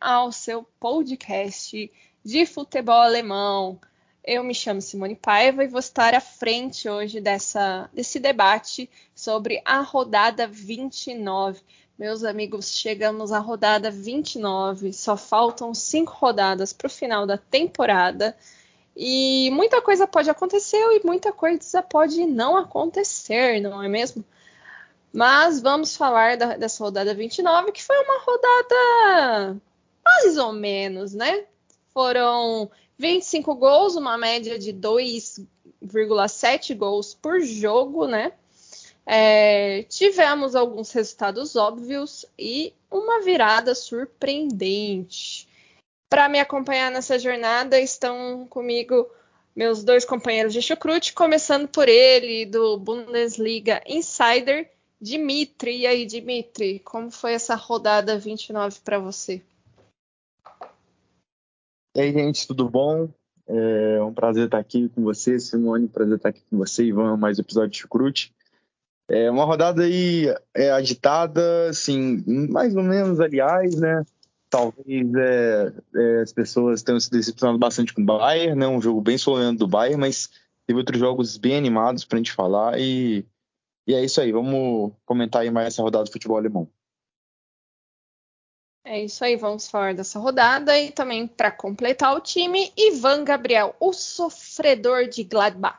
Ao seu podcast de futebol alemão. Eu me chamo Simone Paiva e vou estar à frente hoje dessa, desse debate sobre a rodada 29. Meus amigos, chegamos à rodada 29, só faltam cinco rodadas para o final da temporada. E muita coisa pode acontecer e muita coisa pode não acontecer, não é mesmo? Mas vamos falar da, dessa rodada 29, que foi uma rodada mais ou menos, né? Foram 25 gols, uma média de 2,7 gols por jogo, né? É, tivemos alguns resultados óbvios e uma virada surpreendente. Para me acompanhar nessa jornada estão comigo meus dois companheiros de chucrute, começando por ele, do Bundesliga Insider, Dimitri, e aí, Dimitri, como foi essa rodada 29 para você? E aí, gente, tudo bom? É um prazer estar aqui com você, Simone, prazer estar aqui com você, Ivan, mais um episódio de Chucrute. É uma rodada aí é, agitada, assim, mais ou menos, aliás, né? Talvez é, é, as pessoas tenham se decepcionado bastante com o Bayern, né? Um jogo bem solene do Bayern, mas teve outros jogos bem animados para a gente falar e e é isso aí, vamos comentar aí mais essa rodada do futebol alemão. É isso aí, vamos falar dessa rodada e também para completar o time, Ivan Gabriel, o sofredor de Gladbach.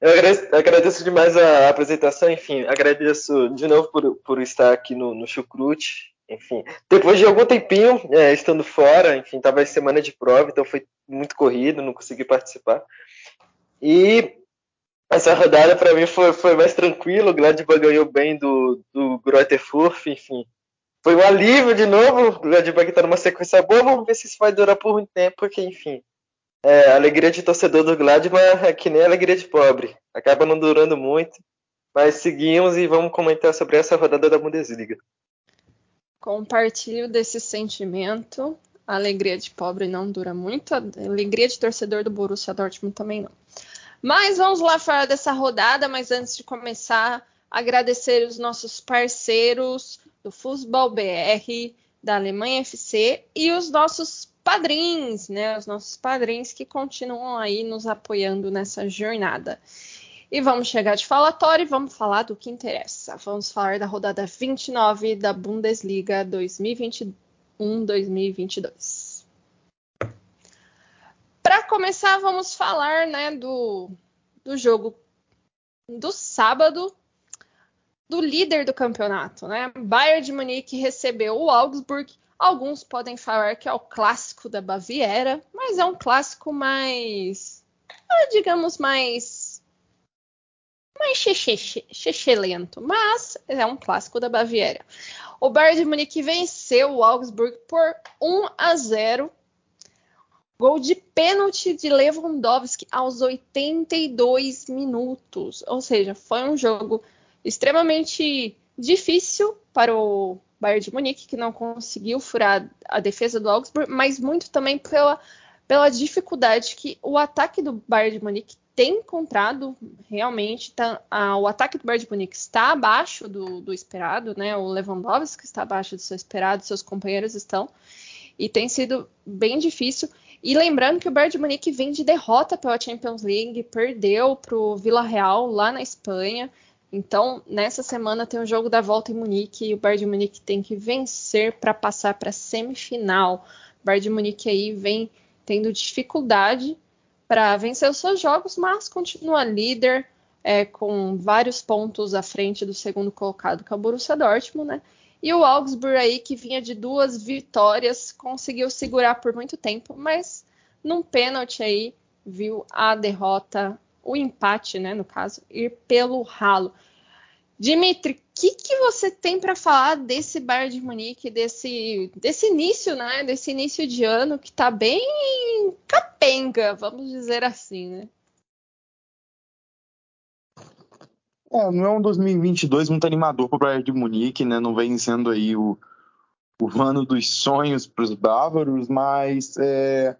Eu agradeço, agradeço, demais a apresentação, enfim, agradeço de novo por, por estar aqui no, no Chucrute, enfim, depois de algum tempinho é, estando fora, enfim, estava em semana de prova, então foi muito corrido, não consegui participar. E essa rodada para mim foi, foi mais tranquilo. O Gladbach ganhou bem do, do Grotterfurf, enfim. Foi um alívio de novo. O Gladbach está numa sequência boa. Vamos ver se isso vai durar por muito tempo, porque, enfim. É, a alegria de torcedor do Gladbach é que nem a alegria de pobre. Acaba não durando muito. Mas seguimos e vamos comentar sobre essa rodada da Bundesliga. Compartilho desse sentimento. A alegria de pobre não dura muito. A alegria de torcedor do Borussia Dortmund também não. Mas vamos lá falar dessa rodada, mas antes de começar, agradecer os nossos parceiros do Futebol BR, da Alemanha FC e os nossos padrinhos, né? Os nossos padrinhos que continuam aí nos apoiando nessa jornada. E vamos chegar de falatório e vamos falar do que interessa. Vamos falar da rodada 29 da Bundesliga 2021-2022 para começar, vamos falar né, do, do jogo do sábado do líder do campeonato, né? Bayern de Munique recebeu o Augsburg. Alguns podem falar que é o clássico da Baviera, mas é um clássico mais, ah, digamos, mais mais lento, mas é um clássico da Baviera. O Bayern de Munique venceu o Augsburg por 1 a 0 Gol de pênalti de Lewandowski aos 82 minutos. Ou seja, foi um jogo extremamente difícil para o Bayern de Munique, que não conseguiu furar a defesa do Augsburg, mas muito também pela, pela dificuldade que o ataque do Bayern de Munique tem encontrado realmente. Tá, a, o ataque do Bayern de Munique está abaixo do, do esperado, né? O Lewandowski está abaixo do seu esperado, seus companheiros estão. E tem sido bem difícil. E lembrando que o Bayern de Munique vem de derrota pela Champions League, perdeu para o Villarreal lá na Espanha. Então, nessa semana tem o jogo da volta em Munique e o Bayern de Munique tem que vencer para passar para a semifinal. O Bayern de Munique aí vem tendo dificuldade para vencer os seus jogos, mas continua líder é, com vários pontos à frente do segundo colocado, que é o Borussia Dortmund, né? E o Augsburg aí, que vinha de duas vitórias, conseguiu segurar por muito tempo, mas num pênalti aí viu a derrota, o empate, né, no caso, ir pelo ralo. Dimitri, o que, que você tem para falar desse Bayern de Munique, desse, desse início, né, desse início de ano que está bem capenga, vamos dizer assim, né? É, não é um 2022 muito animador para o Bayern de Munique, né? Não vem sendo aí o, o ano dos sonhos para os bávaros, mas é,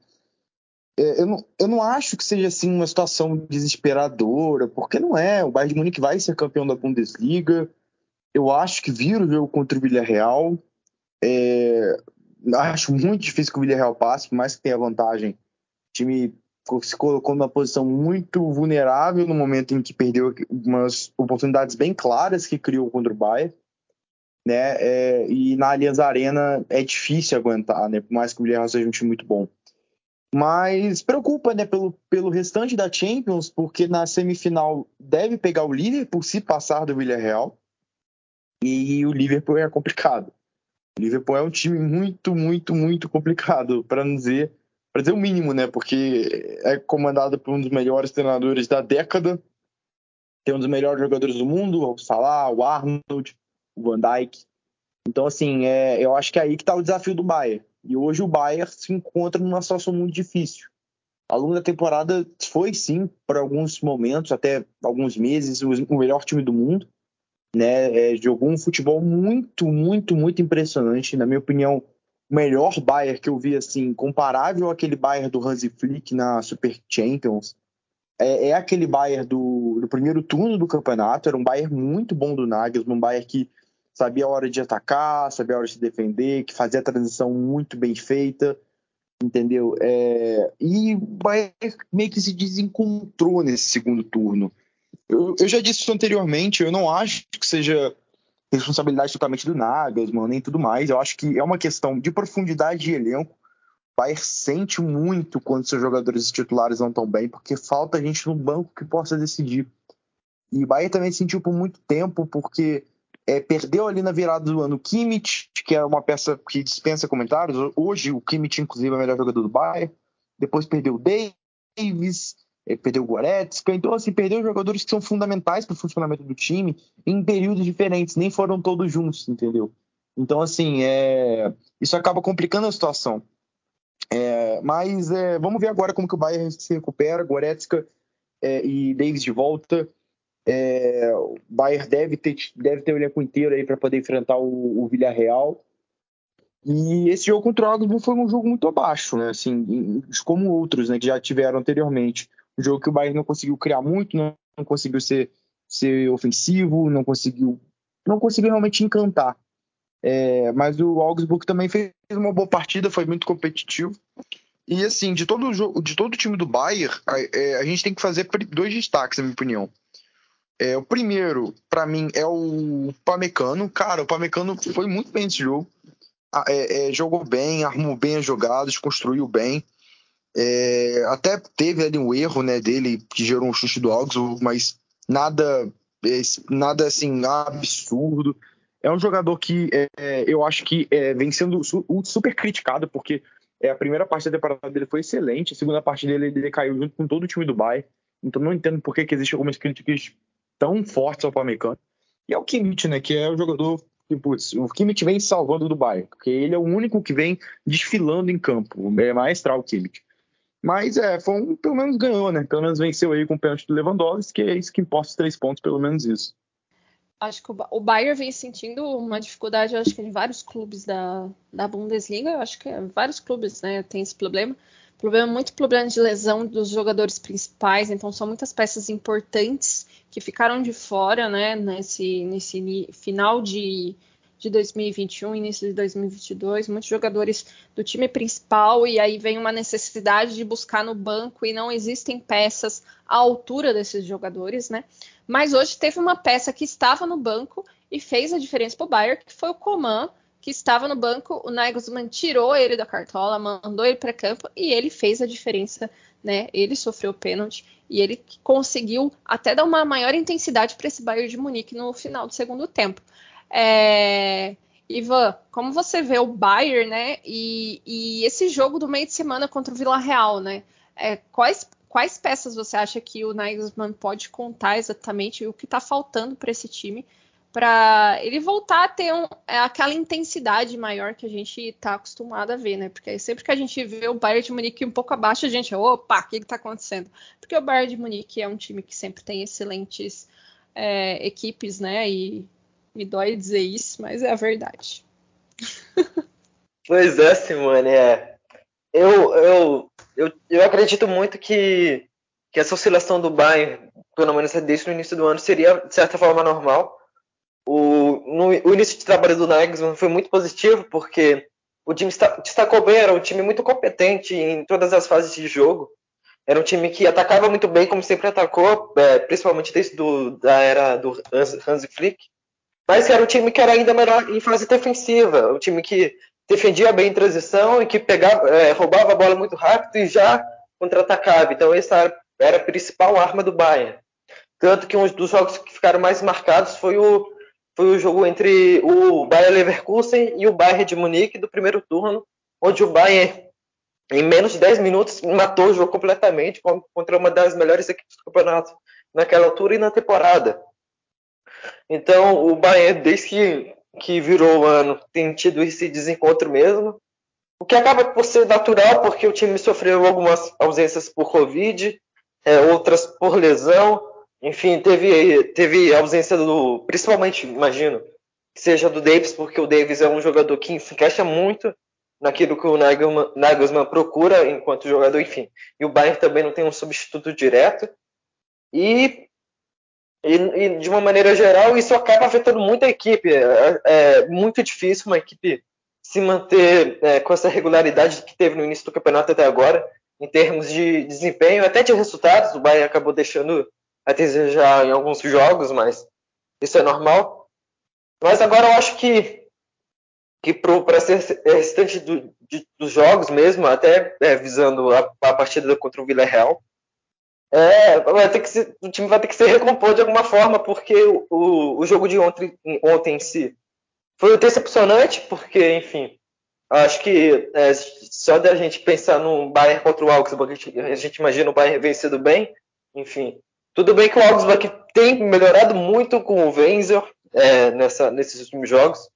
é, eu, não, eu não acho que seja assim uma situação desesperadora, porque não é. O Bayern de Munique vai ser campeão da Bundesliga. Eu acho que vira o jogo contra o Villarreal. É, acho muito difícil que o Villarreal passe, por mais que tenha vantagem. O time se colocou numa posição muito vulnerável no momento em que perdeu umas oportunidades bem claras que criou contra o Bayern. Né? É, e na Allianz Arena é difícil aguentar, né? por mais que o Villarreal seja um time muito bom. Mas preocupa né, pelo, pelo restante da Champions, porque na semifinal deve pegar o Liverpool se passar do Villarreal. E o Liverpool é complicado. O Liverpool é um time muito, muito, muito complicado, para não dizer para dizer o mínimo, né? Porque é comandado por um dos melhores treinadores da década, tem um dos melhores jogadores do mundo, o Salah, o Arnold, o Van Dijk. Então, assim, é, eu acho que é aí que está o desafio do Bayern. E hoje o Bayern se encontra numa situação muito difícil. Ao longo da temporada foi sim, por alguns momentos, até alguns meses, o melhor time do mundo. Né? É, jogou um futebol muito, muito, muito impressionante. Na minha opinião, melhor Bayern que eu vi, assim, comparável àquele Bayern do Hansi Flick na Super Champions, é, é aquele Bayern do, do, primeiro turno do campeonato. Era um Bayern muito bom do Nagelsmann, um Bayern que sabia a hora de atacar, sabia a hora de se defender, que fazia a transição muito bem feita, entendeu? É, e o Bayern meio que se desencontrou nesse segundo turno. Eu, eu já disse isso anteriormente, eu não acho que seja responsabilidade totalmente do Nagelsmann nem tudo mais. Eu acho que é uma questão de profundidade de elenco. O Bayern sente muito quando seus jogadores titulares não estão bem, porque falta gente no banco que possa decidir. E o Bayern também sentiu por muito tempo, porque é, perdeu ali na virada do ano o Kimmich, que é uma peça que dispensa comentários. Hoje o Kimmich, inclusive, é o melhor jogador do Bayern. Depois perdeu o Davis, perdeu o Goretzka, então assim, perdeu jogadores que são fundamentais para o funcionamento do time em períodos diferentes, nem foram todos juntos, entendeu? Então assim, é... isso acaba complicando a situação. É... Mas é... vamos ver agora como que o Bayern se recupera, Goretzka é, e Davis de volta. É, o Bayern deve ter, deve ter o elenco inteiro aí para poder enfrentar o, o Villarreal. E esse jogo contra o Augsburg foi um jogo muito abaixo, né? Assim, como outros, né, que já tiveram anteriormente. Jogo que o Bayern não conseguiu criar muito, não, não conseguiu ser, ser ofensivo, não conseguiu, não conseguiu realmente encantar. É, mas o Augsburg também fez uma boa partida, foi muito competitivo. E assim, de todo o jogo, de todo o time do Bayern, a, é, a gente tem que fazer dois destaques, na minha opinião. É, o primeiro, para mim, é o Pamecano. Cara, o Pamecano foi muito bem nesse jogo. É, é, jogou bem, arrumou bem as jogadas, construiu bem. É, até teve ali um erro né, dele que gerou um chute do Augsburg, mas nada, é, nada assim absurdo. É um jogador que é, eu acho que é, vem sendo super criticado, porque é, a primeira parte da temporada dele foi excelente, a segunda parte dele ele caiu junto com todo o time do Bayern. Então não entendo por que, que existem algumas críticas tão fortes ao Pamecano. E é o Kimmich, né, que é o jogador que, putz, o Kimmich vem salvando do Bayern, porque ele é o único que vem desfilando em campo. É maestral o Kimmich. Mas é, foi um, pelo menos ganhou, né? Pelo menos venceu aí com o pênalti do Lewandowski, que é isso que importa os três pontos, pelo menos isso. Acho que o Bayern vem sentindo uma dificuldade, acho que em vários clubes da, da Bundesliga, acho que vários clubes, né, tem esse problema. Problema muito problema de lesão dos jogadores principais, então são muitas peças importantes que ficaram de fora, né, nesse, nesse final de de 2021, início de 2022, muitos jogadores do time principal e aí vem uma necessidade de buscar no banco e não existem peças à altura desses jogadores, né? Mas hoje teve uma peça que estava no banco e fez a diferença para o Bayern, que foi o Coman, que estava no banco, o Nagelsmann tirou ele da cartola, mandou ele para campo e ele fez a diferença, né? Ele sofreu pênalti e ele conseguiu até dar uma maior intensidade para esse Bayern de Munique no final do segundo tempo. É... Ivan, como você vê o Bayern, né? E, e esse jogo do meio de semana contra o Vila Real, né? É, quais, quais peças você acha que o Nagelsmann pode contar exatamente o que está faltando para esse time para ele voltar a ter um, é, aquela intensidade maior que a gente está acostumado a ver, né? Porque sempre que a gente vê o Bayern de Munique um pouco abaixo, a gente, opa, o que está acontecendo? Porque o Bayern de Munique é um time que sempre tem excelentes é, equipes, né? E me dói dizer isso, mas é a verdade. pois é, Simone, é. Eu, eu, eu, eu acredito muito que, que essa oscilação do Bayern, pelo menos desde o início do ano, seria de certa forma normal o, no, o início de trabalho do Nagelsmann foi muito positivo, porque o time destacou bem, era um time muito competente em todas as fases de jogo. Era um time que atacava muito bem, como sempre atacou, é, principalmente desde do, da era do Hans Flick. Mas era um time que era ainda melhor em fase defensiva, um time que defendia bem em transição e que pegava, é, roubava a bola muito rápido e já contra-atacava. Então essa era a principal arma do Bayern. Tanto que um dos jogos que ficaram mais marcados foi o foi o jogo entre o Bayern Leverkusen e o Bayern de Munique do primeiro turno, onde o Bayern, em menos de 10 minutos, matou o jogo completamente contra uma das melhores equipes do campeonato naquela altura e na temporada. Então, o Bayern, desde que, que virou o ano, tem tido esse desencontro mesmo, o que acaba por ser natural, porque o time sofreu algumas ausências por Covid, é, outras por lesão, enfim, teve, teve ausência do. Principalmente, imagino, seja do Davis, porque o Davis é um jogador que se encaixa muito naquilo que o Nagelsmann, Nagelsmann procura enquanto jogador, enfim. E o Bayern também não tem um substituto direto. E, e, e de uma maneira geral, isso acaba afetando muito a equipe. É, é muito difícil uma equipe se manter é, com essa regularidade que teve no início do campeonato até agora, em termos de desempenho, até de resultados. O Bayern acabou deixando a desejar em alguns jogos, mas isso é normal. Mas agora eu acho que, que para ser restante do, de, dos jogos mesmo, até é, visando a, a, partida contra o Villarreal, é, vai ter que se, o time vai ter que se recompor de alguma forma, porque o, o, o jogo de ontem, ontem em si foi decepcionante, porque, enfim, acho que é, só da gente pensar no Bayern contra o Augsburg, a gente, a gente imagina o Bayern vencendo bem, enfim, tudo bem que o Augsburg tem melhorado muito com o Wenzel é, nessa, nesses últimos jogos.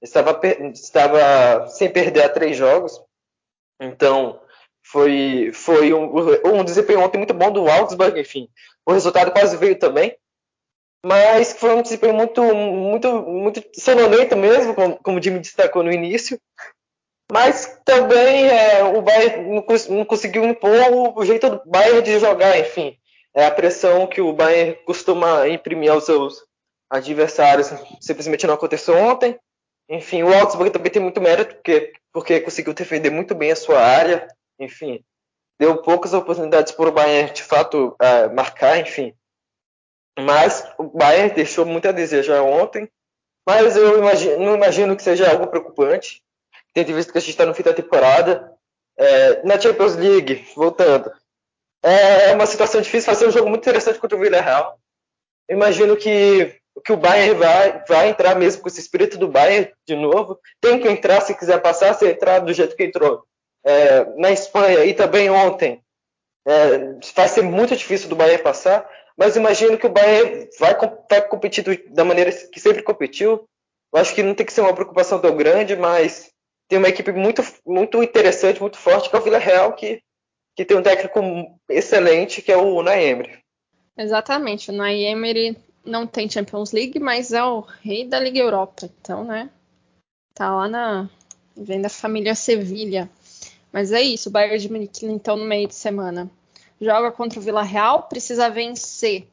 Estava, estava sem perder a três jogos. Então, foi, foi um, um desempenho ontem muito bom do Augsburg, enfim. O resultado quase veio também. Mas foi um desempenho muito, muito, muito sonolento mesmo, como, como o Jimmy destacou no início. Mas também é, o Bayern não, não, conseguiu impor o, jeito do Bayern de jogar, enfim é a pressão que o Bayern costuma imprimir aos seus adversários. Simplesmente não aconteceu ontem. Enfim, o Augsburg também tem muito mérito, porque, porque conseguiu defender muito bem a sua área. Enfim, deu poucas oportunidades para o Bayern, de fato, uh, marcar, enfim. Mas o Bayern deixou muito a desejar ontem. Mas eu imagino, não imagino que seja algo preocupante, tendo visto que a gente está no fim da temporada. É, na Champions League, voltando, é, é uma situação difícil, fazer um jogo muito interessante contra o Villarreal. Imagino que, que o Bayern vai, vai entrar mesmo com esse espírito do Bayern de novo. Tem que entrar se quiser passar, se entrar do jeito que entrou. É, na Espanha e também ontem, é, vai ser muito difícil do Bayern passar, mas imagino que o Bayern vai, vai competir da maneira que sempre competiu. Eu acho que não tem que ser uma preocupação tão grande, mas tem uma equipe muito, muito interessante, muito forte, que é o Villarreal, que que tem um técnico excelente, que é o Unai Emery. Exatamente, o Unai Emery não tem Champions League, mas é o rei da Liga Europa, então, né? Tá lá na vem da família Sevilha. Mas é isso, o Bayern de Munique então no meio de semana joga contra o Vila Real, precisa vencer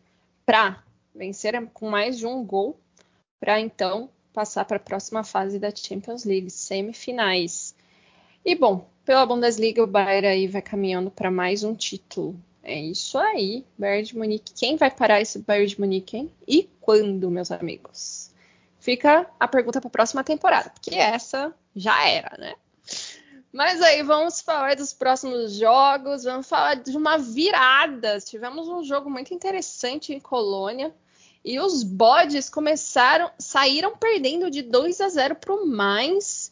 para vencer com mais de um gol para então passar para a próxima fase da Champions League, semifinais. E bom, pela Bundesliga, o Bayern aí vai caminhando para mais um título. É isso aí, Bayern de Munique. Quem vai parar esse Bayern de Munique, hein? E quando, meus amigos? Fica a pergunta para a próxima temporada, porque essa já era, né? Mas aí vamos falar dos próximos jogos, vamos falar de uma virada. Tivemos um jogo muito interessante em Colônia E os bodes começaram, saíram perdendo de 2 a 0 para o Mainz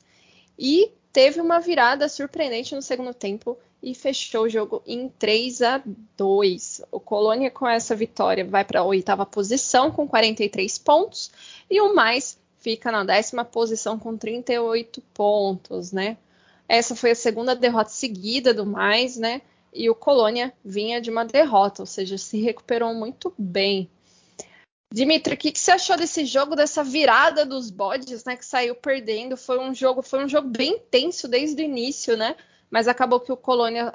e teve uma virada surpreendente no segundo tempo e fechou o jogo em 3 a 2. O Colônia com essa vitória vai para a oitava posição com 43 pontos e o Mais fica na décima posição com 38 pontos, né? Essa foi a segunda derrota seguida do Mais, né? E o Colônia vinha de uma derrota, ou seja, se recuperou muito bem. Dimitri, o que, que, você achou desse jogo, dessa virada dos bodes, né? Que saiu perdendo. Foi um jogo, foi um jogo bem tenso desde o início, né? Mas acabou que o Colônia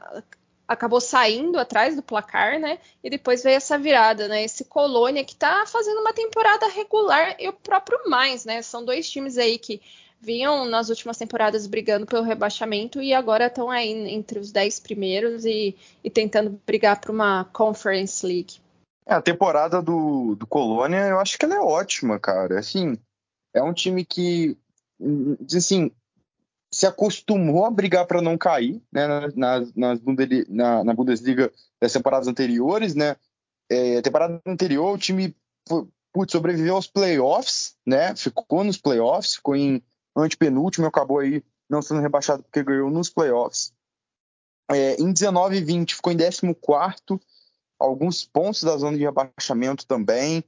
acabou saindo atrás do placar, né? E depois veio essa virada, né? Esse Colônia que tá fazendo uma temporada regular e o próprio mais, né? São dois times aí que vinham nas últimas temporadas brigando pelo rebaixamento e agora estão aí entre os dez primeiros e, e tentando brigar para uma Conference League. É, a temporada do, do Colônia, eu acho que ela é ótima, cara. Assim, é um time que, assim, se acostumou a brigar para não cair, né, nas na, na, Bundesliga das temporadas anteriores, né? É, temporada anterior, o time putz, sobreviveu aos playoffs, né? Ficou nos playoffs, ficou em antepenúltimo, acabou aí não sendo rebaixado porque ganhou nos playoffs. É, em 19 e 20 ficou em 14 alguns pontos da zona de rebaixamento também.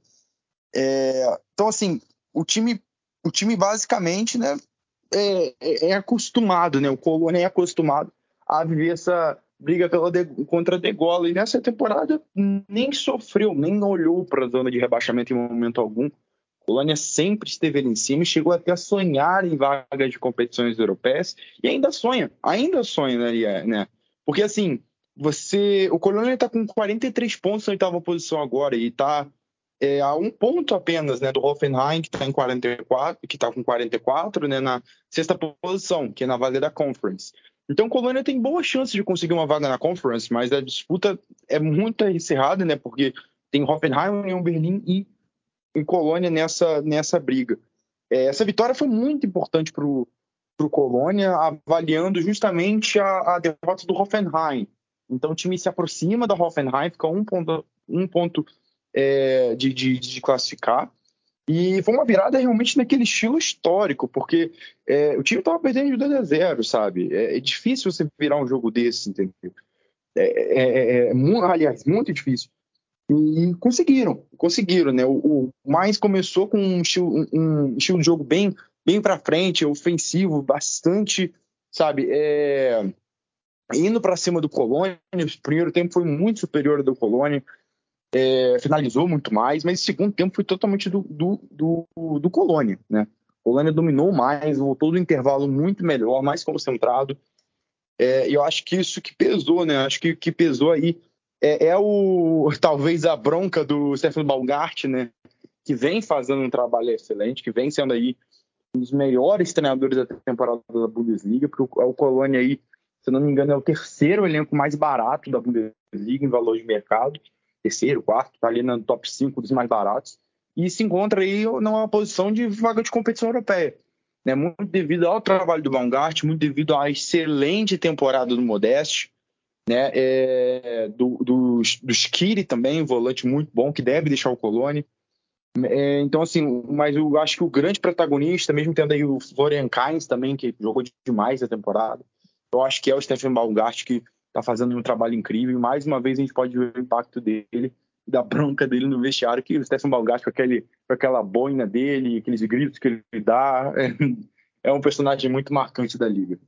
É, então, assim, o time, o time basicamente né, é, é, é acostumado, né? O Colônia é acostumado a viver essa briga pela de, contra a Degola. E nessa temporada nem sofreu, nem olhou para a zona de rebaixamento em momento algum. Colônia sempre esteve ali em cima e chegou até a sonhar em vagas de competições europeias e ainda sonha, ainda sonha, né? né? Porque assim, você. O Colônia está com 43 pontos na oitava posição agora e está é, a um ponto apenas né, do Hoffenheim, que está em 44, que está com 44, né, na sexta posição, que é na vaga da Conference. Então o Colônia tem boa chance de conseguir uma vaga na Conference, mas a disputa é muito encerrada, né? Porque tem Hoffenheim, União Berlim e, e Colônia nessa, nessa briga. É, essa vitória foi muito importante para o Colônia, avaliando justamente a, a derrota do Hoffenheim. Então o time se aproxima da Hoffenheim, fica um ponto, um ponto é, de, de, de, classificar. E foi uma virada realmente naquele estilo histórico, porque é, o time estava perdendo de 2 a 0, sabe? É, é, difícil você virar um jogo desse, entendeu? É, é, é, é aliás, muito difícil. E conseguiram, conseguiram, né? O, o Mais começou com um estilo, um estilo de jogo bem, bem para frente, ofensivo, bastante, sabe? É, indo para cima do Colônia. O primeiro tempo foi muito superior ao do Colônia, é, finalizou muito mais, mas o segundo tempo foi totalmente do, do, do, do Colônia. Né? O Colônia dominou mais, voltou do intervalo muito melhor, mais concentrado. É, e eu acho que isso que pesou, né? Acho que que pesou aí é, é o talvez a bronca do Stefano Balgart, né? Que vem fazendo um trabalho excelente, que vem sendo aí um dos melhores treinadores da temporada da Bundesliga, porque o, o Colônia aí se não me engano, é o terceiro elenco mais barato da Bundesliga em valor de mercado. Terceiro, quarto, está ali no top 5 dos mais baratos. E se encontra aí numa posição de vaga de competição europeia. Né? Muito devido ao trabalho do Baumgart, muito devido à excelente temporada do Modeste, né? É, do, do, do Skiri também, um volante muito bom, que deve deixar o Colônia. É, então, assim, mas eu acho que o grande protagonista, mesmo tendo aí o Florian Kainz também, que jogou demais a temporada, eu acho que é o Stephen Baumgart que está fazendo um trabalho incrível. E mais uma vez a gente pode ver o impacto dele da bronca dele no vestiário, que o Stephen Baumgart com, aquele, com aquela boina dele, aqueles gritos que ele dá, é, é um personagem muito marcante da liga.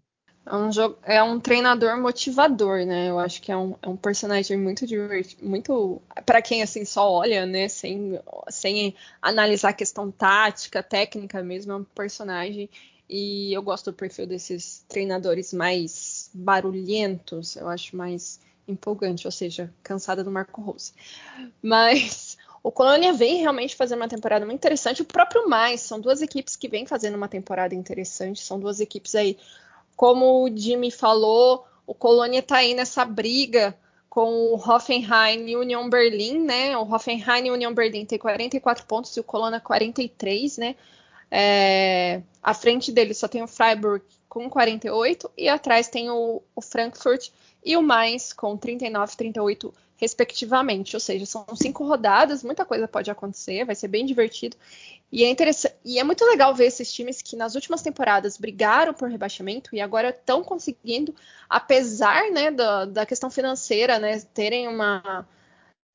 É um, jogo, é um treinador motivador, né? Eu acho que é um, é um personagem muito divertido, muito para quem assim só olha, né? Sem, sem analisar a questão tática, técnica mesmo, é um personagem e eu gosto do perfil desses treinadores mais barulhentos, eu acho mais empolgante, ou seja, cansada do Marco Rose. Mas o Colônia vem realmente fazendo uma temporada muito interessante. O próprio Mais, são duas equipes que vêm fazendo uma temporada interessante, são duas equipes aí, como o Jimmy falou, o Colônia está aí nessa briga com o Hoffenheim e Union Berlin, né? O Hoffenheim e Union Berlin tem 44 pontos e o Colônia 43, né? É, à frente dele só tem o Freiburg com 48 e atrás tem o, o Frankfurt e o Mainz com 39 38 respectivamente. Ou seja, são cinco rodadas, muita coisa pode acontecer, vai ser bem divertido. E é interessante, e é muito legal ver esses times que nas últimas temporadas brigaram por rebaixamento e agora estão conseguindo, apesar né, da, da questão financeira, né, terem uma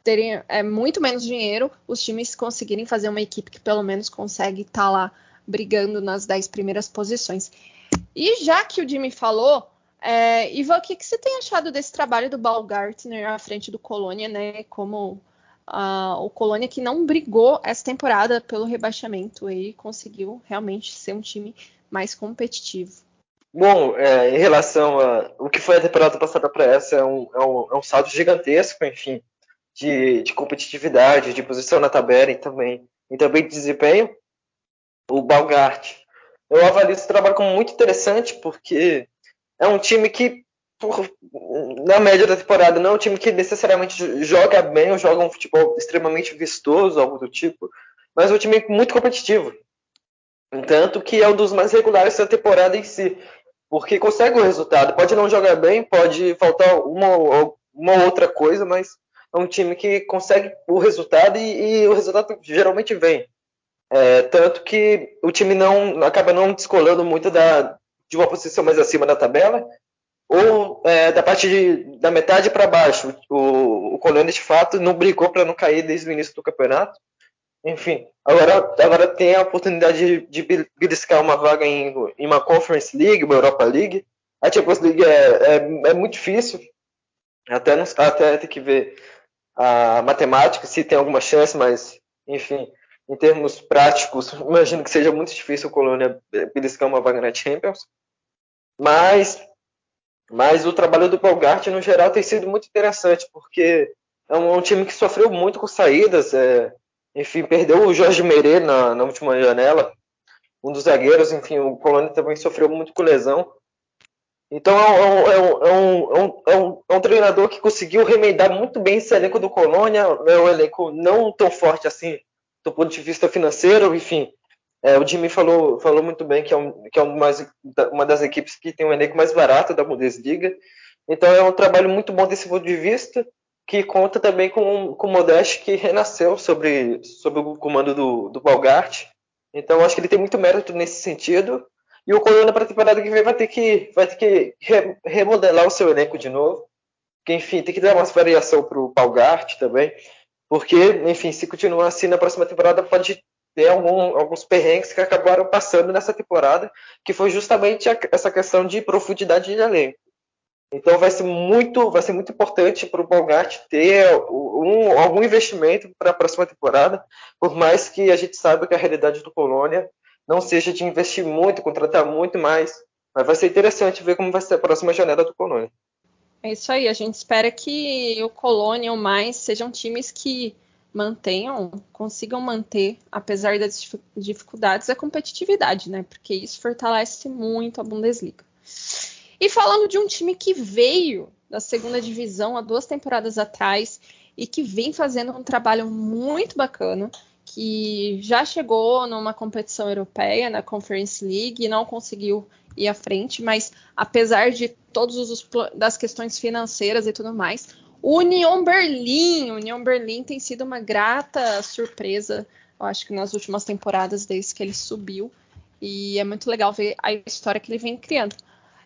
terem é, muito menos dinheiro, os times conseguirem fazer uma equipe que pelo menos consegue estar tá lá brigando nas dez primeiras posições. E já que o Jimmy falou, é, Ivan, o que, que, você tem achado desse trabalho do Baumgartner à frente do Colônia, né? Como uh, o Colônia que não brigou essa temporada pelo rebaixamento e conseguiu realmente ser um time mais competitivo. Bom, é, em relação a o que foi a temporada passada para essa, é um, é, um, é um, salto gigantesco, enfim, de, de, competitividade, de posição na tabela e também, e também de desempenho. O Balgart, eu avalio esse trabalho como muito interessante, porque é um time que, por, na média da temporada, não é um time que necessariamente joga bem ou joga um futebol extremamente vistoso, algo do tipo, mas é um time muito competitivo. Tanto que é um dos mais regulares da temporada em si, porque consegue o resultado. Pode não jogar bem, pode faltar uma, uma outra coisa, mas é um time que consegue o resultado e, e o resultado geralmente vem. É, tanto que o time não acaba não descolando muito da, de uma posição mais acima da tabela, ou é, da parte de, da metade para baixo. O, o Colônia, de fato, não brigou para não cair desde o início do campeonato. Enfim, agora, agora tem a oportunidade de, de beliscar uma vaga em, em, uma Conference League, uma Europa League. A Champions League é, é, é muito difícil, até, até tem que ver a matemática, se tem alguma chance, mas, enfim, em termos práticos, imagino que seja muito difícil o Colônia beliscar uma vaga na Champions. Mas, mas o trabalho do Balgart, no geral, tem sido muito interessante, porque é um, um time que sofreu muito com saídas. É, enfim, perdeu o Jorge Meire na, na última janela, um dos zagueiros. Enfim, o Colônia também sofreu muito com lesão. Então é um, é, um, é, um, é, um, é um, treinador que conseguiu remendar muito bem esse elenco do Colônia. É um elenco não tão forte assim do ponto de vista financeiro, enfim. É, o Jimmy falou, falou muito bem que é, um, que é mais, uma das equipes que tem um elenco mais barato da Bundesliga. Então é um trabalho muito bom desse ponto de vista, que conta também com, com o Modeste, que renasceu sobre, sobre o comando do, do Balgart. Então acho que ele tem muito mérito nesse sentido. E o Colônia para a temporada que vem vai ter que, vai ter que remodelar o seu elenco de novo. Que, enfim, tem que dar uma variação para o Balgart também. Porque, enfim, se continuar assim na próxima temporada, pode ter algum, alguns perrengues que acabaram passando nessa temporada, que foi justamente a, essa questão de profundidade de elenco. Então vai ser muito, vai ser muito importante para o Bogart ter um, algum investimento para a próxima temporada, por mais que a gente saiba que a realidade do Colônia não seja de investir muito, contratar muito mais, mas vai ser interessante ver como vai ser a próxima janela do Colônia. É isso aí, a gente espera que o Colônia ou mais sejam times que mantenham, consigam manter, apesar das dificuldades, a competitividade, né? Porque isso fortalece muito a Bundesliga. E falando de um time que veio da segunda divisão há duas temporadas atrás e que vem fazendo um trabalho muito bacana, que já chegou numa competição europeia, na Conference League, e não conseguiu ir à frente, mas apesar de todos os das questões financeiras e tudo mais, o Union Berlim, Union Berlim tem sido uma grata surpresa, eu acho que nas últimas temporadas desde que ele subiu, e é muito legal ver a história que ele vem criando.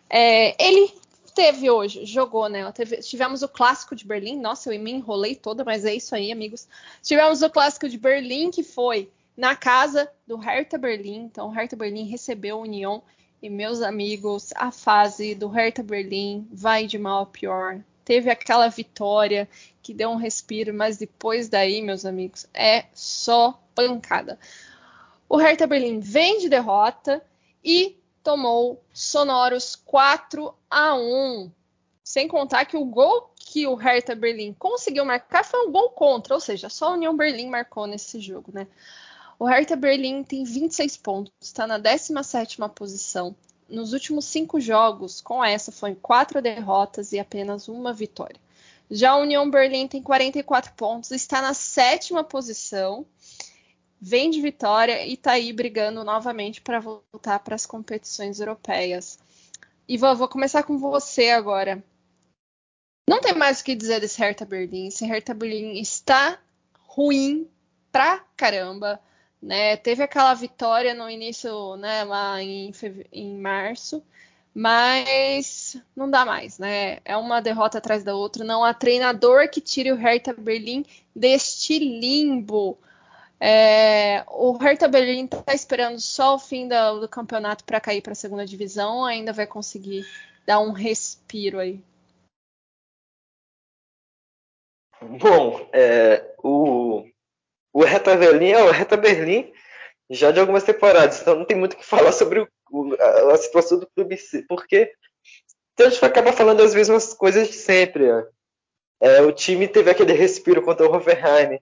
É, ele teve hoje, jogou, né? Teve, tivemos o clássico de Berlim. Nossa, eu me enrolei toda, mas é isso aí, amigos. Tivemos o clássico de Berlim, que foi na casa do Hertha Berlim. Então, o Hertha Berlim recebeu a União. E, meus amigos, a fase do Hertha Berlim vai de mal a pior. Teve aquela vitória que deu um respiro, mas depois daí, meus amigos, é só pancada. O Hertha Berlim vem de derrota e tomou sonoros 4 a 1. Sem contar que o gol que o Hertha Berlim conseguiu marcar foi um gol contra, ou seja, só a União Berlim marcou nesse jogo, né? O Hertha Berlim tem 26 pontos, está na 17 posição. Nos últimos cinco jogos, com essa, foi quatro derrotas e apenas uma vitória. Já a União Berlim tem 44 pontos, está na sétima posição, vem de vitória e está aí brigando novamente para voltar para as competições europeias. Ivan, vou começar com você agora. Não tem mais o que dizer desse Hertha Berlim. Esse Hertha Berlim está ruim pra caramba. Né? Teve aquela vitória no início, né, lá em, em março, mas não dá mais, né? É uma derrota atrás da outra. Não há treinador que tire o Hertha Berlim deste limbo. É, o Hertha Berlim está esperando só o fim do, do campeonato para cair para a segunda divisão, ainda vai conseguir dar um respiro aí. Bom, é, o, o Hertha Berlim é o Hertha já de algumas temporadas, então não tem muito o que falar sobre o, o, a, a, situação do clube, porque a gente acaba falando as mesmas coisas de sempre. É, o time teve aquele respiro contra o Hoffenheim,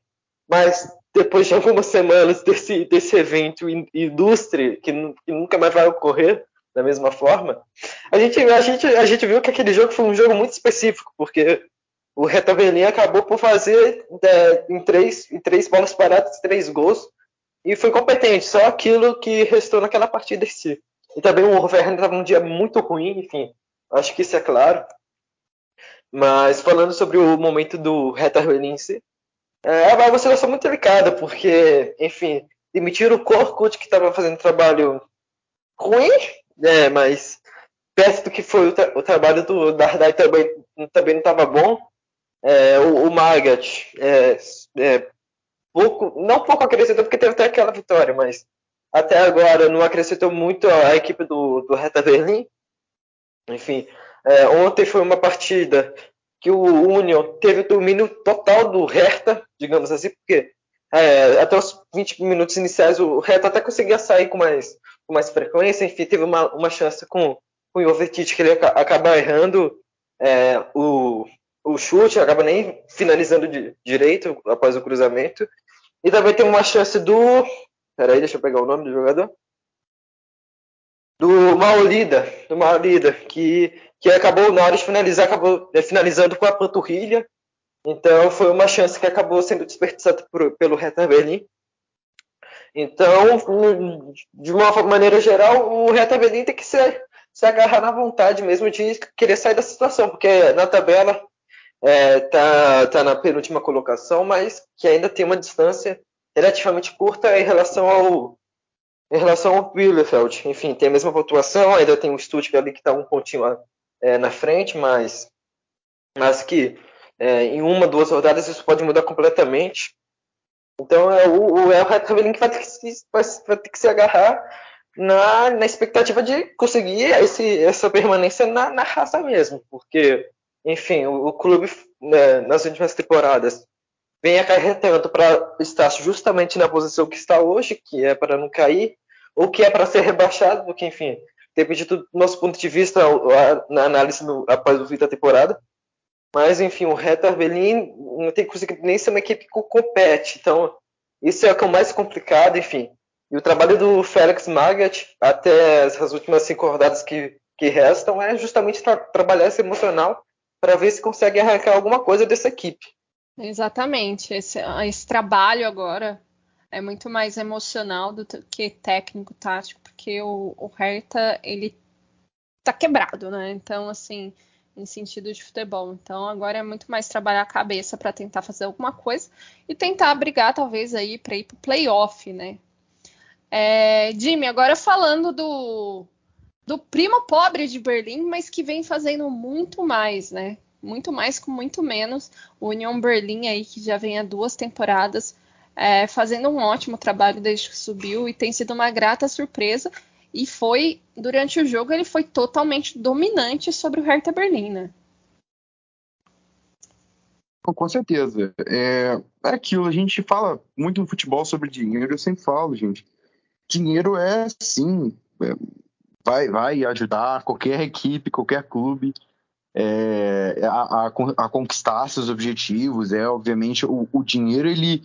mas depois de algumas semanas desse, desse evento ilustre, que, que nunca mais vai ocorrer da mesma forma, a gente, a, gente, a gente viu que aquele jogo foi um jogo muito específico, porque o Reta Berlim acabou por fazer é, em, três, em três bolas paradas, três gols, e foi competente, só aquilo que restou naquela partida em si. E também o Wolverhampton estava num dia muito ruim, enfim, acho que isso é claro. Mas falando sobre o momento do Reta Berlim si, é uma situação muito delicada, porque, enfim, demitiram o Korkut, que estava fazendo trabalho ruim, né, mas perto do que foi o, tra o trabalho do Dardai também, também não estava bom. É, o, o é, é, pouco, não pouco acrescentou, porque teve até aquela vitória, mas até agora não acrescentou muito a equipe do, do Hertha Berlim. Enfim, é, ontem foi uma partida que o Union teve o domínio total do Hertha, digamos assim, porque é, até os 20 minutos iniciais o Hertha até conseguia sair com mais, com mais frequência, enfim, teve uma, uma chance com, com o Jovetic que ele acaba errando é, o, o chute, acaba nem finalizando de, direito após o cruzamento, e também tem uma chance do. Peraí, deixa eu pegar o nome do jogador. Do Maolida, do Maolida, que que acabou, na hora de finalizar, acabou é, finalizando com a panturrilha. Então, foi uma chance que acabou sendo desperdiçada por, pelo Hertha Berlim. Então, de uma maneira geral, o Hertha Berlim tem que se, se agarrar na vontade mesmo de querer sair da situação, porque na tabela é, tá, tá na penúltima colocação, mas que ainda tem uma distância relativamente curta em relação ao em relação ao Bielefeld. Enfim, tem a mesma pontuação, ainda tem o Stuttgart ali que está um pontinho é, na frente, mas, mas que é, em uma, duas rodadas isso pode mudar completamente. Então é o, o El Cavalinho que vai ter que, se, vai, vai ter que se agarrar na, na expectativa de conseguir esse, essa permanência na, na raça mesmo, porque, enfim, o, o clube né, nas últimas temporadas vem acarretando para estar justamente na posição que está hoje, que é para não cair, ou que é para ser rebaixado, porque, enfim, depende do nosso ponto de vista na análise no, após o fim da temporada. Mas, enfim, o Hertha Berlim não tem conseguido nem ser uma equipe que compete. Então, isso é o que é o mais complicado, enfim. E o trabalho do Félix Magath, até as últimas cinco rodadas que, que restam, é justamente tra trabalhar esse emocional para ver se consegue arrancar alguma coisa dessa equipe. Exatamente. Esse, esse trabalho agora é muito mais emocional do que técnico, tático, porque o, o Hertha, ele tá quebrado, né? Então, assim, em sentido de futebol. Então, agora é muito mais trabalhar a cabeça para tentar fazer alguma coisa e tentar brigar, talvez, aí para ir pro playoff, né? É, Jimmy, agora falando do, do primo pobre de Berlim, mas que vem fazendo muito mais, né? Muito mais com muito menos. O Union Berlim aí, que já vem há duas temporadas é, fazendo um ótimo trabalho desde que subiu e tem sido uma grata surpresa. E foi, durante o jogo, ele foi totalmente dominante sobre o Hertha Berlim, né? Com certeza. É, é aquilo, a gente fala muito no futebol sobre dinheiro, eu sempre falo, gente. Dinheiro é sim, é, vai, vai ajudar qualquer equipe, qualquer clube é, a, a, a, conquistar seus objetivos. É, obviamente, o, o dinheiro ele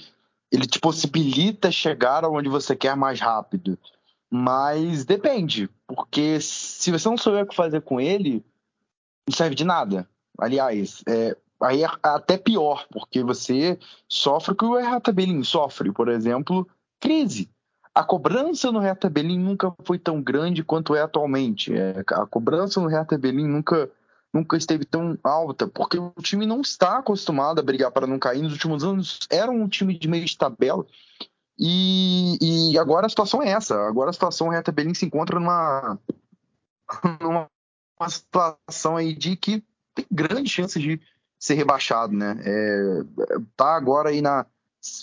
ele te possibilita chegar aonde você quer mais rápido. Mas depende, porque se você não souber o que fazer com ele, não serve de nada. Aliás, é, aí é até pior, porque você sofre o que o Hertha Berlim sofre. Por exemplo, crise. A cobrança no Hertha Berlim nunca foi tão grande quanto é atualmente. É, a cobrança no Hertha Berlim nunca, nunca esteve tão alta, porque o time não está acostumado a brigar para não cair. Nos últimos anos era um time de meio de tabela. E, e agora a situação é essa. Agora a situação, o Hertha Berlim se encontra numa, numa situação aí de que tem grandes chances de ser rebaixado, né? É, tá agora aí na,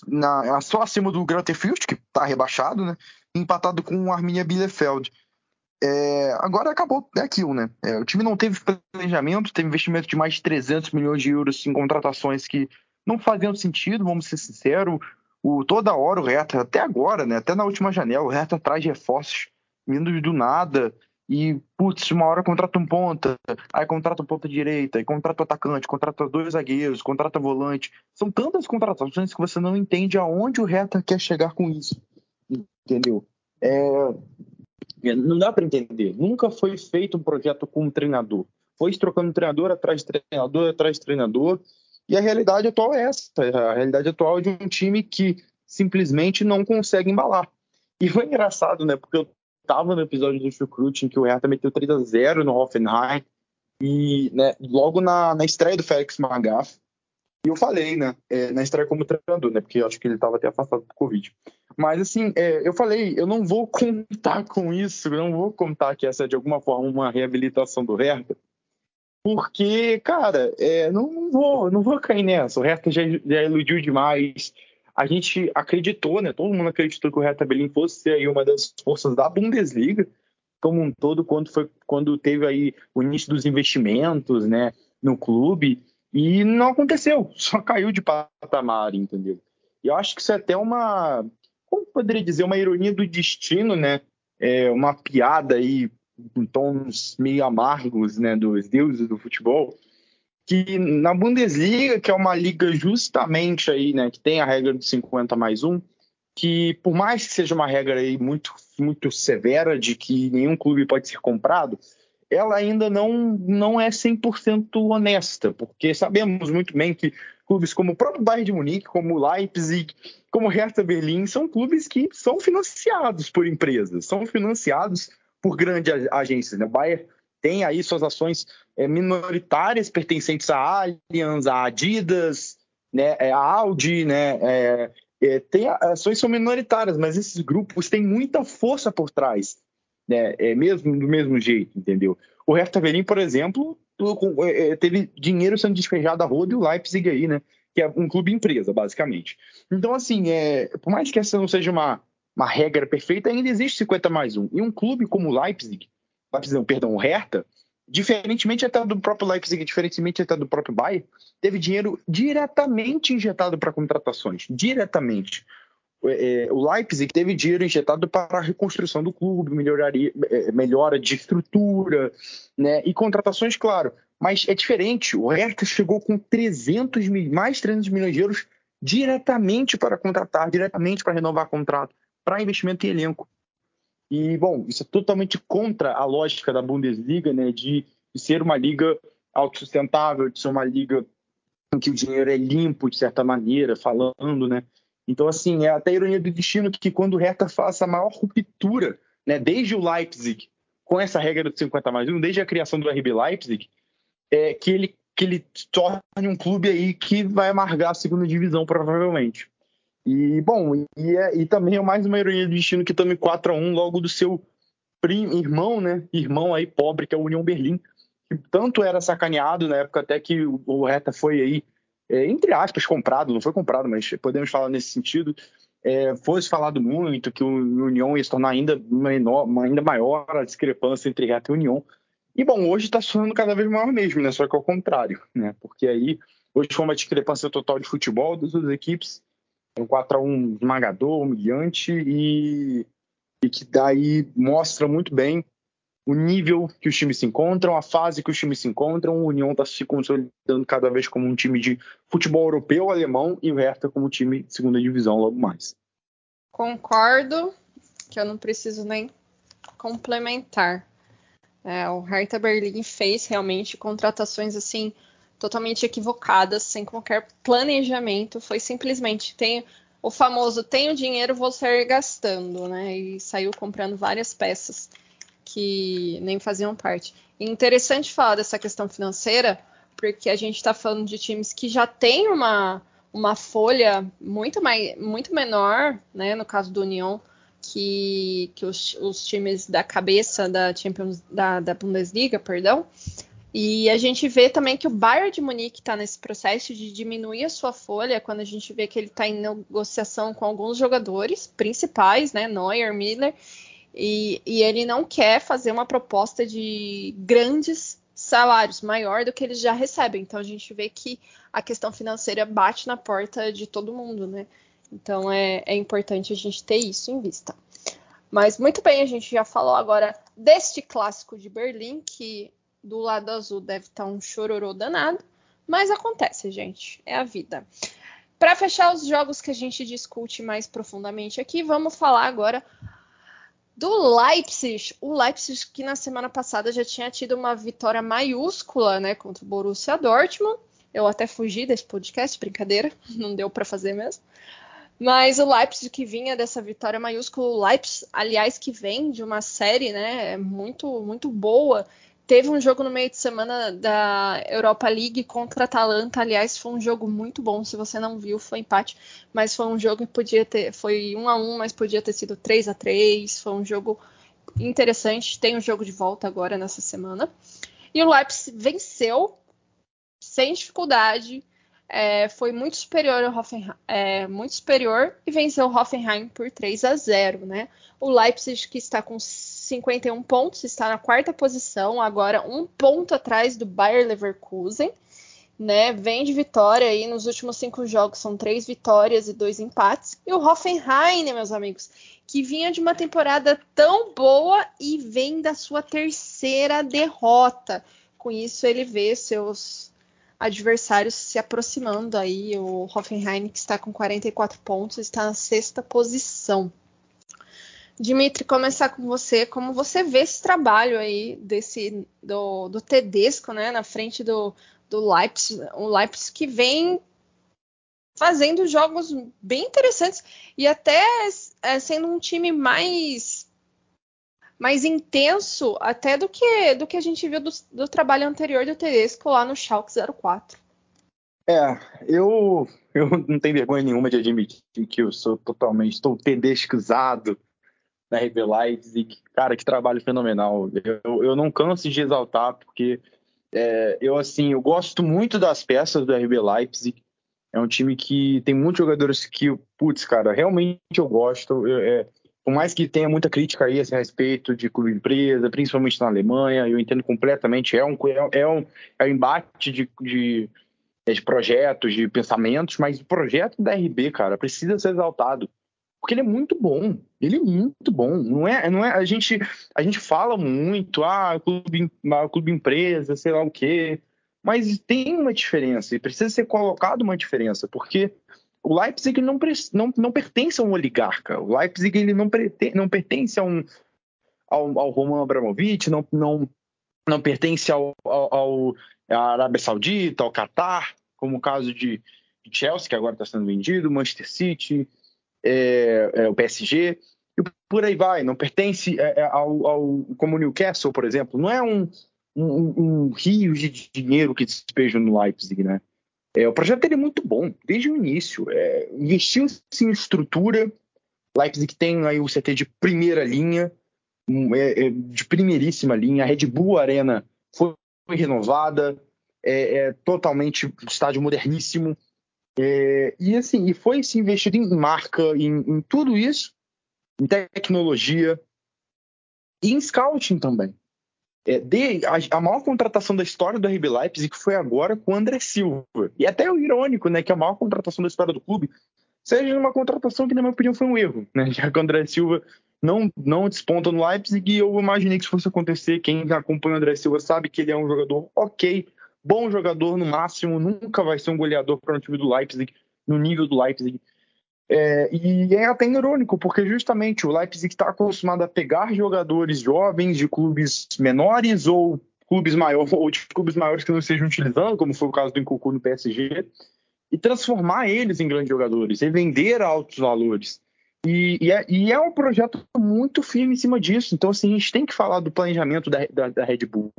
na só acima do Grantefeld, que tá rebaixado, né? Empatado com o Arminia Bielefeld. É, agora acabou, é aquilo, né? É, o time não teve planejamento, teve investimento de mais de 300 milhões de euros em contratações que não faziam sentido, vamos ser sinceros. O, toda hora o Hertha, até agora, né? Até na última janela, o Hertha traz reforços vindo do nada e, putz, uma hora contrata um ponta, aí contrata um ponta direita, aí contrata um atacante, contrata dois zagueiros, contrata volante. São tantas contratações que você não entende aonde o Hertha quer chegar com isso, entendeu? É, não dá para entender. Nunca foi feito um projeto com um treinador. Foi trocando treinador atrás de treinador atrás de treinador. E a realidade atual é essa. A realidade atual é de um time que simplesmente não consegue embalar. E foi engraçado, né? Porque eu tava no episódio do Chucrute em que o Hertha meteu 3 a 0 no Hoffenheim. E né, logo na, na estreia do Félix Magaf, e eu falei, né, é, na estreia como treinador, né, porque eu acho que ele estava até afastado do Covid. Mas, assim, é, eu falei, eu não vou contar com isso, eu não vou contar que essa é, de alguma forma, uma reabilitação do Hertha, porque, cara, é, não, não, vou, não vou cair nessa. O Hertha já, já iludiu demais. A gente acreditou, né, todo mundo acreditou que o Hertha Berlim fosse ser aí uma das forças da Bundesliga, como um todo, quando, foi, quando teve aí o início dos investimentos, né, no clube, e não aconteceu, só caiu de patamar, entendeu? E eu acho que isso é até uma, como poderia dizer, uma ironia do destino, né? É uma piada aí com tons meio amargos, né, dos deuses do futebol, que na Bundesliga, que é uma liga justamente aí, né, que tem a regra de 50 mais um, que por mais que seja uma regra aí muito, muito severa de que nenhum clube pode ser comprado, ela ainda não, não é 100% honesta, porque sabemos muito bem que clubes como o próprio Bayern de Munique, como o Leipzig, como o Hertha Berlim, são clubes que são financiados por empresas, são financiados por grandes agências. Né? O Bayern tem aí suas ações é, minoritárias pertencentes à Allianz, à Adidas, né, é, à Audi, né, é, é, tem ações são minoritárias, mas esses grupos têm muita força por trás né? É mesmo do mesmo jeito, entendeu? O Hertha Berlim, por exemplo, é, é, teve dinheiro sendo despejado a roda e o Leipzig aí, né? Que é um clube empresa, basicamente. Então, assim, é, por mais que essa não seja uma, uma regra perfeita, ainda existe 50 mais um. E um clube como o Leipzig, Leipzig não, perdão, o Hertha, diferentemente até do próprio Leipzig, diferentemente até do próprio Bayern, teve dinheiro diretamente injetado para contratações, diretamente. É, o Leipzig teve dinheiro injetado para a reconstrução do clube, melhoraria, é, melhora de estrutura, né? E contratações, claro. Mas é diferente. O Hertha chegou com 300 mil, mais 300 milhões de euros diretamente para contratar, diretamente para renovar contrato, para investimento em elenco. E, bom, isso é totalmente contra a lógica da Bundesliga, né? De, de ser uma liga autossustentável, de ser uma liga em que o dinheiro é limpo, de certa maneira, falando, né? Então, assim, é até ironia do destino que quando o Hertha faz a maior ruptura, né, desde o Leipzig, com essa regra do 50 mais 1, desde a criação do RB Leipzig, é que ele que ele torne um clube aí que vai amargar a segunda divisão, provavelmente. E, bom, e, é, e também é mais uma ironia do destino que tome 4 a 1 logo do seu irmão, né? Irmão aí pobre, que é o União Berlim, que tanto era sacaneado na época até que o, o Hertha foi aí é, entre aspas, comprado, não foi comprado, mas podemos falar nesse sentido, é, fosse falado muito que o União ia se tornar ainda, menor, ainda maior a discrepância entre Reta e União. E, bom, hoje está se tornando cada vez maior mesmo, né? Só que ao contrário, né? Porque aí, hoje foi uma discrepância total de futebol das duas equipes, um 4x1 esmagador, humilhante, e, e que daí mostra muito bem o nível que os times se encontram, a fase que os times se encontram. O União está se consolidando cada vez como um time de futebol europeu, alemão, e o Hertha como time de segunda divisão logo mais. Concordo, que eu não preciso nem complementar. É, o Hertha Berlim fez realmente contratações assim totalmente equivocadas, sem qualquer planejamento. Foi simplesmente tem o famoso tenho dinheiro, vou sair gastando, né? E saiu comprando várias peças que nem faziam parte. Interessante falar dessa questão financeira, porque a gente está falando de times que já têm uma, uma folha muito, mais, muito menor, né? No caso do União, que, que os, os times da cabeça da Champions da, da Bundesliga, perdão. E a gente vê também que o Bayern de Munique está nesse processo de diminuir a sua folha, quando a gente vê que ele está em negociação com alguns jogadores principais, né, Neuer, Miller, e, e, ele não quer fazer uma proposta de grandes salários, maior do que eles já recebem. Então a gente vê que a questão financeira bate na porta de todo mundo, né? Então é, é importante a gente ter isso em vista. Mas muito bem, a gente já falou agora deste clássico de Berlim, que do lado azul deve estar um chororô danado, mas acontece, gente, é a vida. Para fechar os jogos que a gente discute mais profundamente aqui, vamos falar agora do Leipzig. O Leipzig que na semana passada já tinha tido uma vitória maiúscula, né, contra o Borussia Dortmund. Eu até fugi desse podcast, brincadeira, não deu para fazer mesmo. Mas o Leipzig que vinha dessa vitória maiúscula, o Leipzig, aliás, que vem de uma série, né, muito muito boa Teve um jogo no meio de semana da Europa League contra a Atalanta. Aliás, foi um jogo muito bom. Se você não viu, foi empate. Mas foi um jogo que podia ter. Foi 1 a 1 mas podia ter sido 3 a 3 Foi um jogo interessante. Tem um jogo de volta agora nessa semana. E o Leipzig venceu sem dificuldade. É, foi muito superior ao Hoffenheim, é, muito superior e venceu o Hoffenheim por 3 a 0, né? O Leipzig que está com 51 pontos, está na quarta posição, agora um ponto atrás do Bayer Leverkusen. Né, vem de vitória aí nos últimos cinco jogos, são três vitórias e dois empates. E o Hoffenheim, meus amigos, que vinha de uma temporada tão boa e vem da sua terceira derrota. Com isso, ele vê seus adversários se aproximando aí. O Hoffenheim, que está com 44 pontos, está na sexta posição. Dimitri, começar com você, como você vê esse trabalho aí desse do, do Tedesco, né, na frente do, do Leipzig, o Leipzig que vem fazendo jogos bem interessantes e até é, sendo um time mais mais intenso até do que do que a gente viu do, do trabalho anterior do Tedesco lá no Schalke 04. É, eu eu não tenho vergonha nenhuma de admitir que eu sou totalmente estou tedesquizado na RB Leipzig. Cara, que trabalho fenomenal. Eu, eu não canso de exaltar, porque é, eu, assim, eu gosto muito das peças do RB Leipzig. É um time que tem muitos jogadores que, putz, cara, realmente eu gosto. Eu, é, por mais que tenha muita crítica aí assim, a respeito de clube empresa, principalmente na Alemanha, eu entendo completamente. É um, é, é um, é um embate de, de, de projetos, de pensamentos, mas o projeto da RB, cara, precisa ser exaltado porque ele é muito bom. Ele é muito bom. Não é, não é a gente a gente fala muito, ah, clube, clube empresa, sei lá o quê, mas tem uma diferença e precisa ser colocado uma diferença, porque o Leipzig não, não, não pertence a um oligarca. O Leipzig ele não, pertence, não pertence a um ao, ao Roman Abramovich, não, não, não pertence ao, ao, ao à Arábia Saudita, ao Qatar, como o caso de Chelsea, que agora está sendo vendido, Manchester City, é, é, o PSG, e por aí vai. Não pertence é, é, ao, ao, como o Newcastle, por exemplo. Não é um, um, um rio de dinheiro que despeja no Leipzig, né? É, o projeto dele é muito bom, desde o início. É, Investiu-se em estrutura. Leipzig tem aí o CT de primeira linha, é, de primeiríssima linha. A Red Bull Arena foi, renovada, é, é, totalmente estádio moderníssimo. É, e assim, e foi se investido em marca, em, em, tudo isso, em tecnologia e em scouting também. É, de, a, a, maior contratação da história do RB Leipzig foi agora com o André Silva. E até o irônico, né, que a maior contratação da história do clube seja uma contratação que, na minha opinião, foi um erro, né? Já que o André Silva não, não desponta no Leipzig e eu imaginei que isso fosse acontecer. Quem acompanha o André Silva sabe que ele é um jogador ok, bom jogador no máximo, nunca vai ser um goleador para o time do Leipzig, no nível do Leipzig. É, e é até irônico, porque justamente o Leipzig está acostumado a pegar jogadores jovens de clubes menores ou clubes maiores, ou de clubes maiores que não estejam utilizando, como foi o caso do Nkunku no PSG, e transformar eles em grandes jogadores, e vender a altos valores. E, e, é, e, é, um projeto muito firme em cima disso. Então, assim, a gente tem que falar do planejamento da, da, da Red Bull.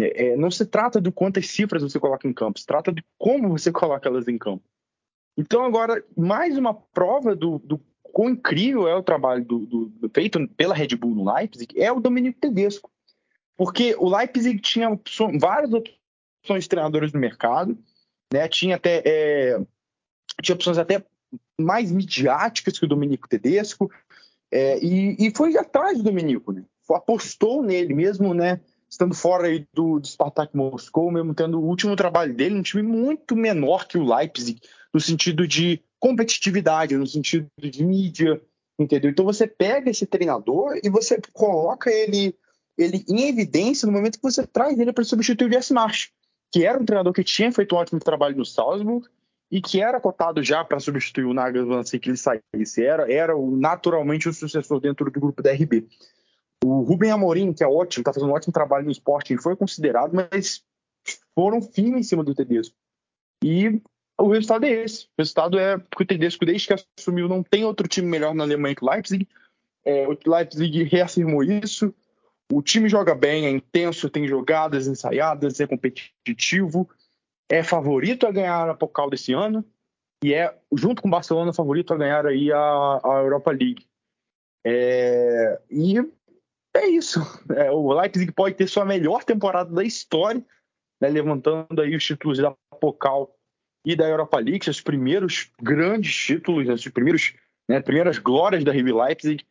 É, é, não se trata de quantas cifras você coloca em campo, se trata de como você coloca elas em campo. Então, agora, mais uma prova do, do quão incrível é o trabalho do, do, do, feito pela Red Bull no Leipzig é o Dominico Tedesco. Porque o Leipzig tinha várias opções de treinadores no mercado, né? tinha até é, tinha opções até mais midiáticas que o Dominico Tedesco, é, e, e, foi atrás do Dominico, né? apostou nele mesmo, né? Estando fora aí do, do Spartak Moscou, mesmo tendo o último trabalho dele, um time muito menor que o Leipzig, no sentido de competitividade, no sentido de mídia, entendeu? Então você pega esse treinador e você coloca ele, ele em evidência no momento que você traz ele para substituir o Jesse Marsh, que era um treinador que tinha feito um ótimo trabalho no Salzburg, e que era cotado já para substituir o Nagelsmann assim que ele saísse, era, era naturalmente o sucessor dentro do grupo da RB. O Rubem Amorim, que é ótimo, está fazendo um ótimo trabalho no esporte, ele foi considerado, mas foram firmes em cima do Tedesco. E o resultado é esse. O resultado é que o Tedesco, desde que assumiu, não tem outro time melhor na Alemanha que o Leipzig. É, o Leipzig reafirmou isso. O time joga bem, é intenso, tem jogadas ensaiadas, é competitivo é favorito a ganhar a Pokal desse ano e é, junto com o Barcelona, favorito a ganhar aí a, a Europa League. É, e é isso. É, o Leipzig pode ter sua melhor temporada da história, né, levantando aí os títulos da Pokal e da Europa League, os primeiros grandes títulos, os primeiros, né, primeiras glórias da RB Leipzig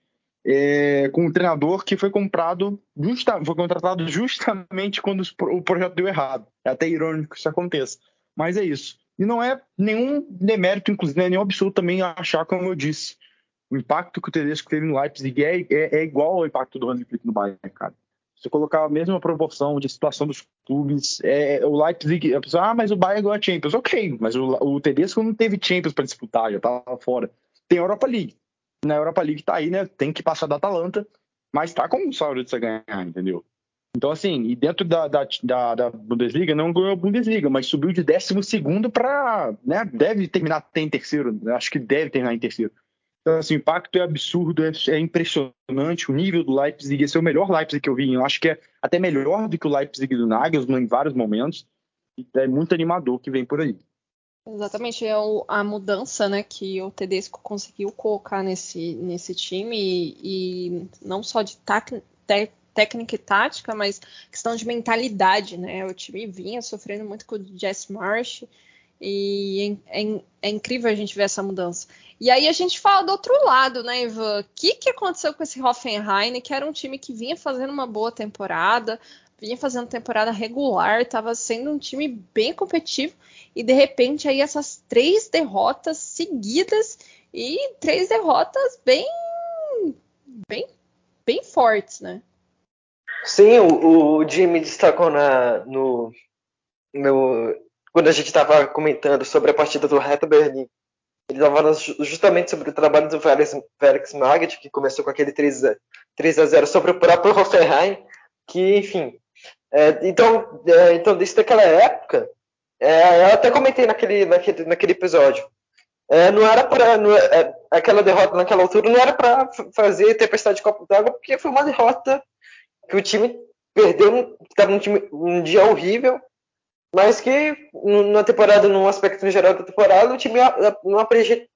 é, com um treinador que foi comprado, justa, foi contratado justamente quando o projeto deu errado. É até irônico que isso aconteça. Mas é isso. E não é nenhum demérito, inclusive, é nenhum absurdo também achar, como eu disse, o impacto que o Tedesco teve no Leipzig é, é, é igual ao impacto do Hansi Flick no Bayern, cara. Se você colocar a mesma proporção de situação dos clubes, é, é o Leipzig, a pessoa, ah, mas o Bayern ganhou a Champions. Ok, mas o, o Tedesco não teve Champions para disputar, já estava fora. Tem a Europa League na Europa League tá aí, né? Tem que passar da Atalanta, mas tá com o de você ganhar, entendeu? Então, assim, e dentro da, da, da, da, Bundesliga, não ganhou a Bundesliga, mas subiu de 12 para. Né, deve terminar em terceiro, né? acho que deve terminar em terceiro. Então, assim, o impacto é absurdo, é, é, impressionante. O nível do Leipzig, esse é o melhor Leipzig que eu vi. Eu acho que é até melhor do que o Leipzig do Nagelsmann em vários momentos. É muito animador que vem por aí. Exatamente, é o, a mudança né, que o Tedesco conseguiu colocar nesse, nesse time, e, e não só de técnica e tática, mas questão de mentalidade. Né? O time vinha sofrendo muito com o Jess Marsh, e é, é, é, incrível a gente ver essa mudança. E aí a gente fala do outro lado, né, Ivan? O que, que aconteceu com esse Hoffenheim, que era um time que vinha fazendo uma boa temporada, vinha fazendo temporada regular, estava sendo um time bem competitivo e de repente aí essas três derrotas seguidas e três derrotas bem bem bem fortes, né? Sim, o, o Jimmy destacou na, no, no quando a gente estava comentando sobre a partida do Hertha Berlim. Ele estava justamente sobre o trabalho do Felix Magath, que começou com aquele 3 a, 3 a 0 sobre o próprio Hoffenheim, que, enfim, é, então, é, então, desde aquela época, é, eu até comentei naquele, naquele, naquele episódio. É, não era para é, aquela derrota naquela altura não era para fazer tempestade de copo d'água porque foi uma derrota que o time perdeu estava um, um dia horrível mas que na temporada no aspecto geral da temporada o time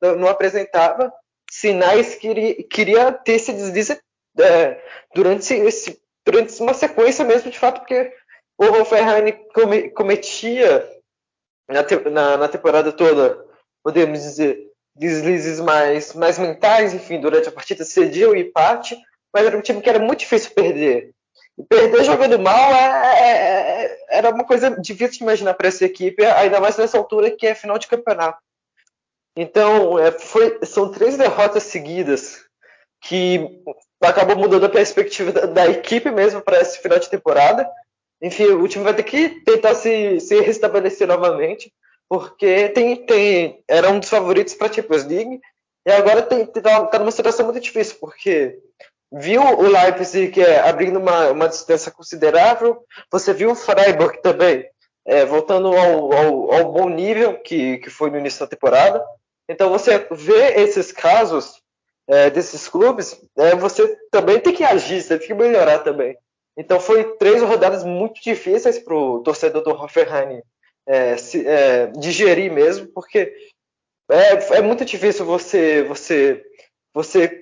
não, apresentava sinais que queria ter esse deslize é, durante esse durante uma sequência mesmo, de fato, porque o Hoffenheim cometia na, na, na, temporada toda, podemos dizer, deslizes mais, mais mentais, enfim, durante a partida cedia o empate, mas era um time que era muito difícil perder. Perder jogando mal é, é, é, era uma coisa difícil de imaginar para essa equipe, ainda mais nessa altura que é final de campeonato. Então, é, foi, são três derrotas seguidas que acabou mudando a perspectiva da, da equipe mesmo para esse final de temporada. Enfim, o time vai ter que tentar se, se restabelecer novamente, porque tem, tem, era um dos favoritos para a Champions League e agora está tá numa situação muito difícil, porque viu o Leipzig é, abrindo uma, uma distância considerável, você viu o Freiburg também é, voltando ao, ao, ao, bom nível que, que foi no início da temporada. Então você vê esses casos é, desses clubes, é, você também tem que agir, você tem que melhorar também. Então foi três rodadas muito difíceis para o torcedor do Hoffenheim é, se, é, digerir mesmo, porque é, é, muito difícil você, você, você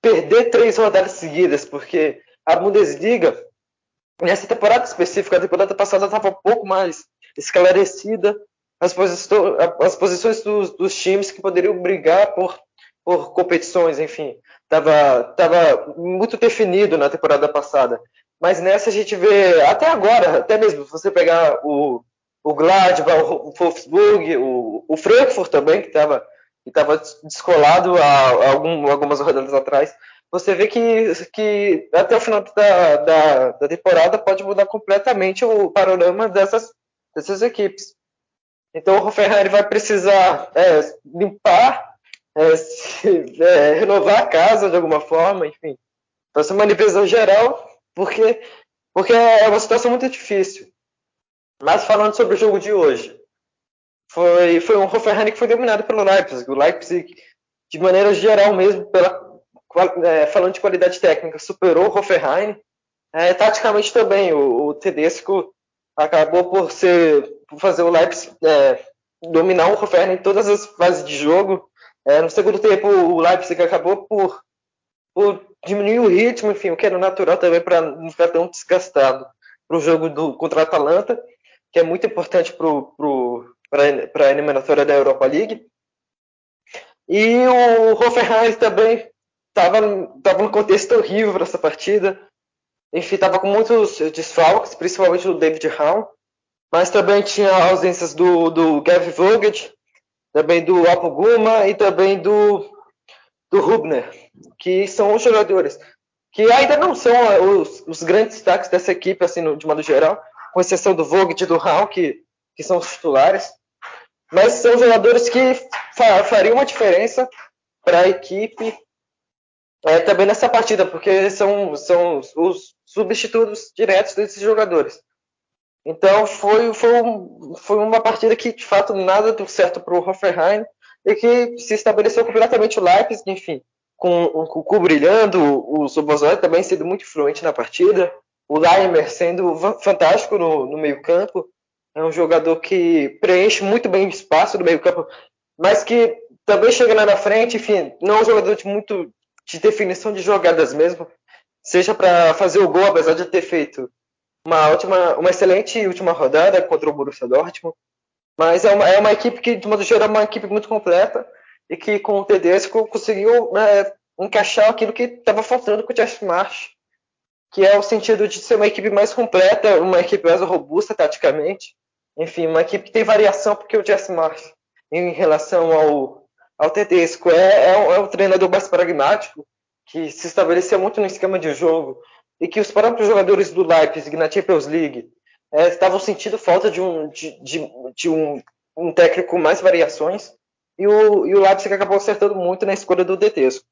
perder três rodadas seguidas, porque a Bundesliga, nessa temporada específica, a temporada passada estava um pouco mais esclarecida, as, posições, as posições dos, dos times que poderiam brigar por por competições, enfim, estava tava muito definido na temporada passada. Mas nessa a gente vê, até agora, até mesmo se você pegar o, o Gladbach, o Wolfsburg, o, o Frankfurt também, que estava que tava descolado há, algum, algumas rodadas atrás, você vê que, que até o final da, da, da, temporada pode mudar completamente o panorama dessas, dessas equipes. Então o Hoffenheim vai precisar é, limpar é, se, é, renovar a casa de alguma forma, enfim. Fazer uma limpeza geral, porque, porque é uma situação muito difícil. Mas falando sobre o jogo de hoje, foi, foi um Hoffenheim que foi dominado pelo Leipzig. O Leipzig, de maneira geral mesmo, pela, é, falando de qualidade técnica, superou o Hoffenheim. É, taticamente também, o, o, Tedesco acabou por, ser, por fazer o Leipzig é, dominar o Hoffenheim em todas as fases de jogo. É, no segundo tempo, o Leipzig acabou por, por diminuir o ritmo, enfim, o que era natural também para não ficar tão desgastado para o jogo do, contra a Atalanta, que é muito importante para a eliminatória da Europa League. E o Hoffenheim também estava no contexto horrível para essa partida. Enfim, estava com muitos desfalques, principalmente do David Raum, mas também tinha ausências do, do Gav Vogt, também do Apoguma e também do, do Rubner, que são os jogadores que ainda não são eh, os, os grandes destaques dessa equipe, assim, no, de modo geral, com exceção do Vogt e do Raul, que, que são os titulares, mas são jogadores que fa fariam uma diferença para a equipe é, também nessa partida, porque são, são os substitutos diretos desses jogadores. Então foi, foi, foi uma partida que de fato nada deu certo para o Hoffenheim e que se estabeleceu completamente o Leipzig, enfim, com, o Cu brilhando, o Sobozói também sendo muito influente na partida, o Leimer sendo fantástico no, no meio campo, é um jogador que preenche muito bem o espaço do meio campo, mas que também chega lá na frente, enfim, não é um jogador de muito de definição de jogadas mesmo, seja para fazer o gol, apesar de ter feito uma ótima, uma excelente última rodada contra o Borussia Dortmund. Mas é uma, é uma equipe que, de modo geral, é uma equipe muito completa e que com o Tedesco conseguiu é, encaixar aquilo que estava faltando com o Jeff Marsh, que é o sentido de ser uma equipe mais completa, uma equipe mais robusta taticamente. Enfim, uma equipe que tem variação, porque o Jeff Marsh, em relação ao, ao Tedesco, é, é, é o treinador mais pragmático, que se estabeleceu muito no esquema de jogo e que os próprios jogadores do Leipzig na Champions League é, estavam sentindo falta de um, de, de, de um, um, técnico com mais variações e o, e o Leipzig acabou acertando muito na escolha do Detesco.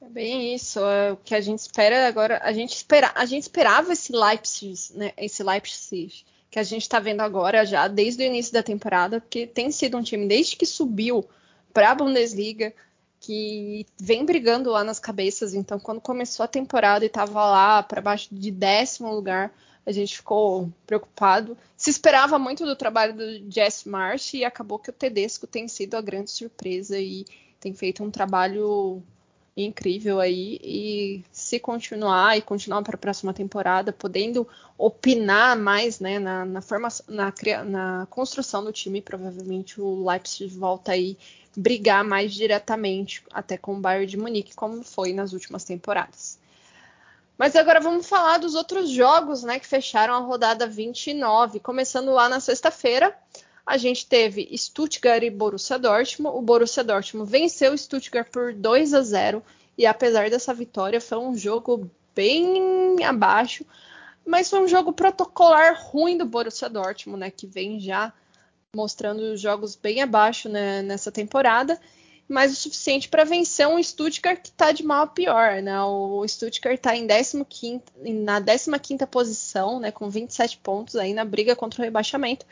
É bem isso, é o que a gente espera agora. A gente, espera, a gente esperava esse Leipzig, né, esse Leipzig que a gente está vendo agora já desde o início da temporada, porque tem sido um time desde que subiu para a Bundesliga que vem brigando lá nas cabeças. Então, quando começou a temporada e estava lá para baixo de décimo lugar, a gente ficou preocupado. Se esperava muito do trabalho do Jess Marsh e acabou que o Tedesco tem sido a grande surpresa e tem feito um trabalho incrível aí. E se continuar e continuar para a próxima temporada, podendo opinar mais né, na, na, formação, na, na construção do time, provavelmente o Leipzig volta aí brigar mais diretamente até com o Bayern de Munique, como foi nas últimas temporadas. Mas agora vamos falar dos outros jogos, né, que fecharam a rodada 29. Começando lá na sexta-feira, a gente teve Stuttgart e Borussia Dortmund. O Borussia Dortmund venceu o Stuttgart por 2 a 0 e apesar dessa vitória, foi um jogo bem abaixo, mas foi um jogo protocolar ruim do Borussia Dortmund, né, que vem já mostrando jogos bem abaixo né, nessa temporada, mas o suficiente para vencer um Stuttgart que está de mal a pior. Né? O Stuttgart está em 15, na 15 posição, né, com 27 pontos aí na briga contra o rebaixamento.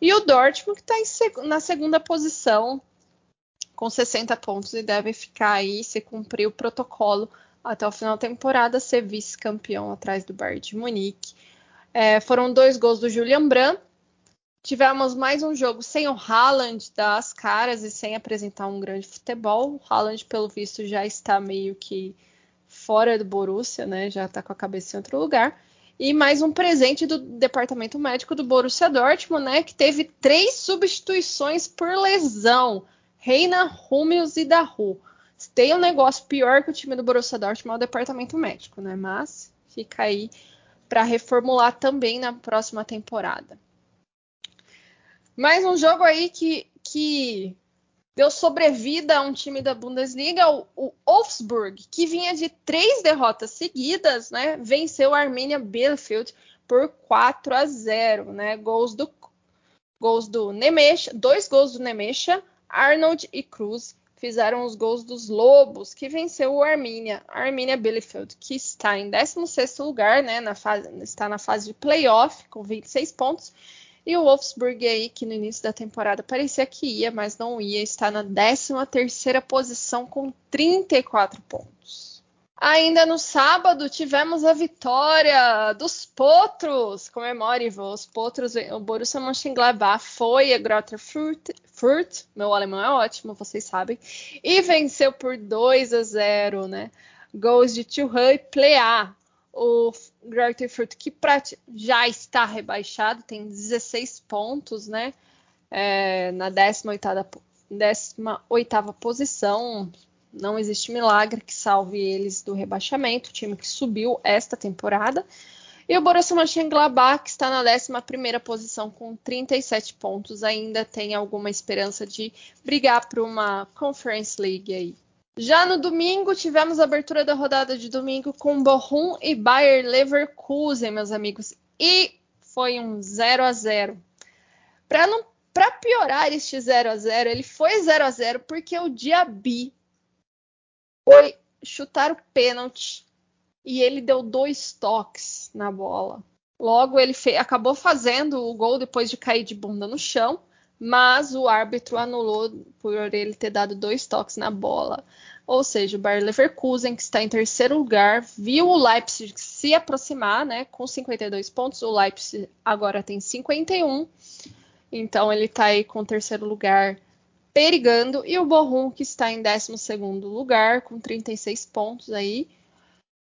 E o Dortmund que está na segunda posição com 60 pontos e deve ficar aí se cumprir o protocolo até o final da temporada, ser vice-campeão atrás do Bayern de Munique. É, foram dois gols do Julian Brandt. Tivemos mais um jogo sem o Haaland das caras e sem apresentar um grande futebol. O Haaland, pelo visto, já está meio que fora do Borussia, né? Já está com a cabeça em outro lugar. E mais um presente do departamento médico do Borussia Dortmund, né? Que teve três substituições por lesão. Reina, Hummels e Daru. Tem um negócio pior que o time do Borussia Dortmund é o departamento médico, né? Mas fica aí para reformular também na próxima temporada. Mais um jogo aí que, que deu sobrevida a um time da Bundesliga, o, o Wolfsburg, que vinha de três derrotas seguidas, né? Venceu a Arminia Bielefeld por 4 a 0, né? Gols do gols do Nemesha, dois gols do Nemesha, Arnold e Cruz fizeram os gols dos Lobos, que venceu o Arminia, a Arminia Bielefeld, que está em 16º lugar, né, na fase, está na fase de playoff com 26 pontos, e o Wolfsburg aí, que no início da temporada parecia que ia, mas não ia, está na 13ª posição com 34 pontos. Ainda no sábado tivemos a vitória dos Potros, comemore os Potros, o Borussia Mönchengladbach foi a Greuther Furt, meu alemão é ótimo, vocês sabem, e venceu por 2 a 0, né? Gols de Thuram e Plea. O Furt que já está rebaixado, tem 16 pontos, né? É, na 18ª, 18ª posição, não existe milagre que salve eles do rebaixamento, o time que subiu esta temporada. E o Borussia Mönchengladbach, que está na 11ª posição com 37 pontos, ainda tem alguma esperança de brigar por uma Conference League aí. Já no domingo, tivemos a abertura da rodada de domingo com Bochum e Bayer Leverkusen, meus amigos. E foi um 0 a 0 Para piorar este 0 a 0 ele foi 0 a 0 porque o Diaby foi chutar o pênalti e ele deu dois toques na bola. Logo, ele acabou fazendo o gol depois de cair de bunda no chão, mas o árbitro anulou por ele ter dado dois toques na bola. Ou seja, o Bayer Leverkusen, que está em terceiro lugar, viu o Leipzig se aproximar, né, com 52 pontos. O Leipzig agora tem 51. Então ele está aí com o terceiro lugar perigando, e o Borrom, que está em 12 lugar, com 36 pontos aí,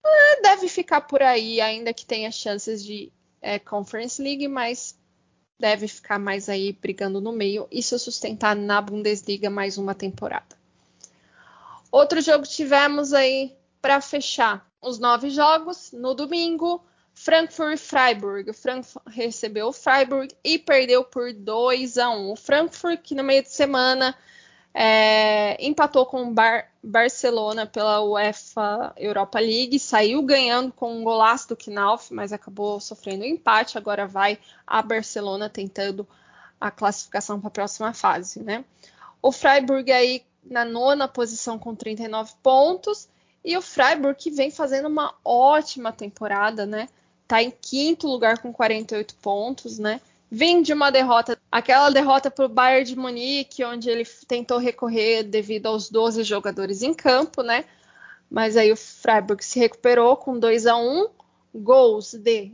é, deve ficar por aí, ainda que tenha chances de é, Conference League, mas deve ficar mais aí brigando no meio e se sustentar na Bundesliga mais uma temporada. Outro jogo tivemos aí para fechar os nove jogos no domingo. Frankfurt e Freiburg. O Frankfurt recebeu o Freiburg e perdeu por 2 a 1. O Frankfurt, que no meio de semana é, empatou com o Bar Barcelona pela UEFA Europa League, saiu ganhando com um golaço do Knauf, mas acabou sofrendo um empate. Agora vai a Barcelona tentando a classificação para a próxima fase, né? O Freiburg aí na nona posição com 39 pontos e o Freiburg que vem fazendo uma ótima temporada, né? está em quinto lugar com 48 pontos, né? Vem de uma derrota, aquela derrota para o Bayern de Munique, onde ele tentou recorrer devido aos 12 jogadores em campo, né? Mas aí o Freiburg se recuperou com 2 a 1 gols de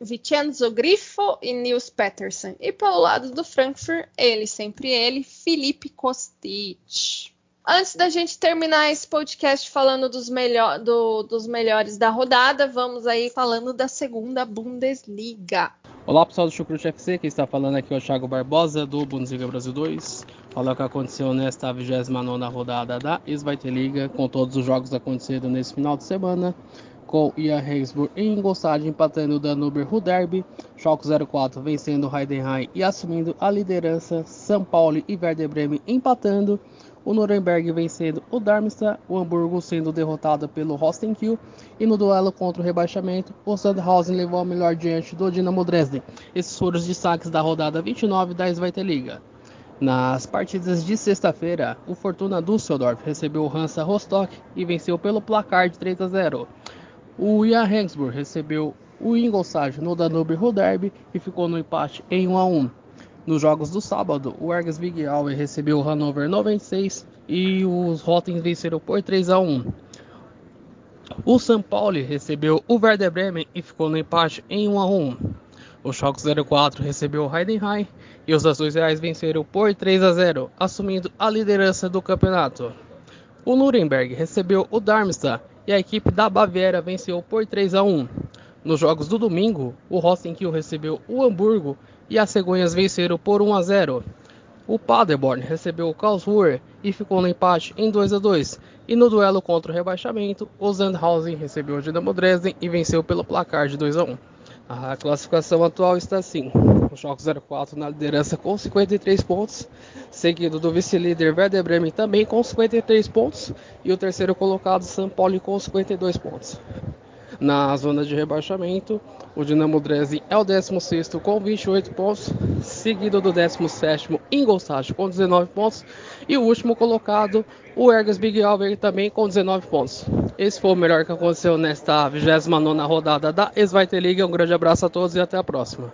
Vincenzo Grifo e Nils Petersen. E pelo lado do Frankfurt, ele, sempre ele, Felipe Kostic. Antes da gente terminar esse podcast falando dos, melhor, do, dos melhores da rodada, vamos aí falando da segunda Bundesliga. Olá pessoal do Chucrute FC, quem está falando aqui é o Thiago Barbosa do Bundesliga Brasil 2. Falar o que aconteceu nesta 29 rodada da Zweite Liga, com todos os jogos acontecendo nesse final de semana com Ian Regensburg e Ingolstadt empatando o Danuber Ruderby, Schalke 04 vencendo o Heidenheim e assumindo a liderança, São Paulo e Werder Bremen empatando, o Nuremberg vencendo o Darmstadt, o Hamburgo sendo derrotado pelo Rostenkiel e no duelo contra o rebaixamento, o Sandhausen levou a melhor diante do Dinamo Dresden. Esses foram os destaques da rodada 29 da Zweite Liga. Nas partidas de sexta-feira, o Fortuna Düsseldorf recebeu o Hansa Rostock e venceu pelo placar de 3 a 0. O Jan Regensburg recebeu o Ingolstadt no Danube Roderby e ficou no empate em 1 a 1. Nos jogos do sábado, o Ergas Big recebeu o Hannover 96 e os Rottens venceram por 3 a 1. O São Paulo recebeu o Werder Bremen e ficou no empate em 1 a 1. O Schalke 04 recebeu o Heidenheim e os Azuis Reais venceram por 3 a 0, assumindo a liderança do campeonato. O Nuremberg recebeu o Darmstadt e a equipe da Baviera venceu por 3 a 1. Nos jogos do domingo, o Rosenkiel recebeu o Hamburgo e as Cegonhas venceram por 1 a 0. O Paderborn recebeu o Karlsruhe e ficou no empate em 2 a 2. E no duelo contra o rebaixamento, o Sandhausen recebeu o Dinamo Dresden e venceu pelo placar de 2 a 1. A classificação atual está assim: o Schalke 04 na liderança com 53 pontos, seguido do vice-líder Werder Bremen também com 53 pontos e o terceiro colocado São Paulo com 52 pontos. Na zona de rebaixamento, o Dinamo Dresden é o 16 com 28 pontos, seguido do 17 Ingolstadt com 19 pontos e o último colocado, o Ergas Big Alver também com 19 pontos. Esse foi o melhor que aconteceu nesta 29 rodada da Zweite Liga. Um grande abraço a todos e até a próxima.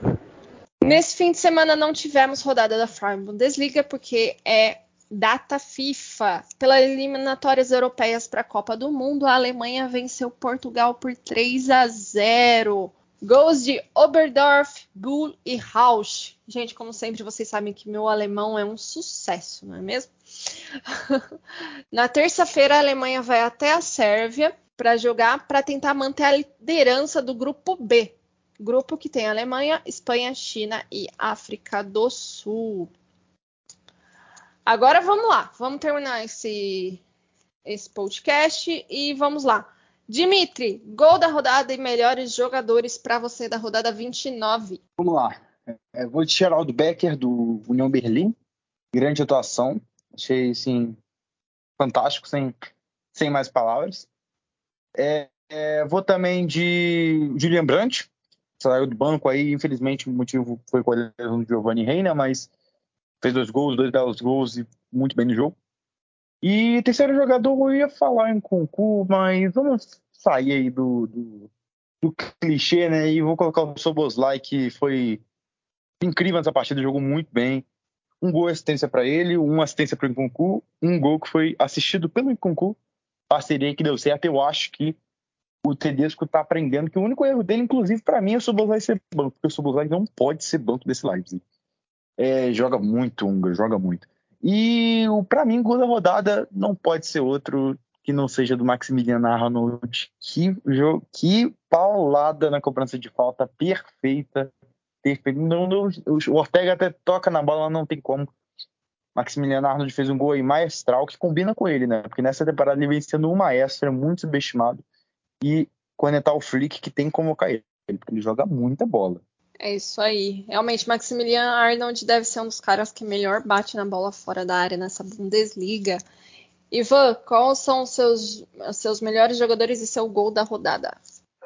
Nesse fim de semana não tivemos rodada da Frauen Bundesliga porque é data FIFA. Pelas eliminatórias europeias para a Copa do Mundo, a Alemanha venceu Portugal por 3 a 0. Gols de Oberdorf, Bull e Rausch. Gente, como sempre, vocês sabem que meu alemão é um sucesso, não é mesmo? Na terça-feira, a Alemanha vai até a Sérvia para jogar, para tentar manter a liderança do grupo B. Grupo que tem Alemanha, Espanha, China e África do Sul. Agora vamos lá, vamos terminar esse, esse podcast e vamos lá. Dimitri, gol da rodada e melhores jogadores para você da rodada 29. Vamos lá. É, vou de Geraldo Becker, do União Berlim. Grande atuação. Achei, assim, fantástico, sem, sem mais palavras. É, é, vou também de Julian Brandt. Saiu do banco aí, infelizmente o motivo foi com do Giovanni Reina, mas fez dois gols, dois belos gols e muito bem no jogo. E terceiro jogador, eu ia falar em Concu, mas vamos sair aí do, do, do clichê, né? E vou colocar o Soboslai, que foi incrível nessa partida, jogou muito bem. Um gol assistência para ele, uma assistência para o Nkunku, um gol que foi assistido pelo Nkunku, parceria que deu certo. Eu acho que o Tedesco está aprendendo que o único erro dele, inclusive para mim, é o Soboslai ser banco, porque o Soboslai não pode ser banco desse Leipzig é, joga muito húngaro, joga muito. E para mim, gol da rodada não pode ser outro que não seja do Maximiliano Arnold. Que, que paulada na cobrança de falta, perfeita. perfeita. Não, não, o Ortega até toca na bola, não tem como. Maximiliano Arnold fez um gol aí maestral que combina com ele, né? Porque nessa temporada ele vem sendo um maestro, é muito subestimado. E tá o Flick, que tem como cair, porque ele joga muita bola. É isso aí. Realmente, Maximilian Arnold deve ser um dos caras que melhor bate na bola fora da área nessa Bundesliga. Ivan, quais são os seus, seus melhores jogadores e seu gol da rodada?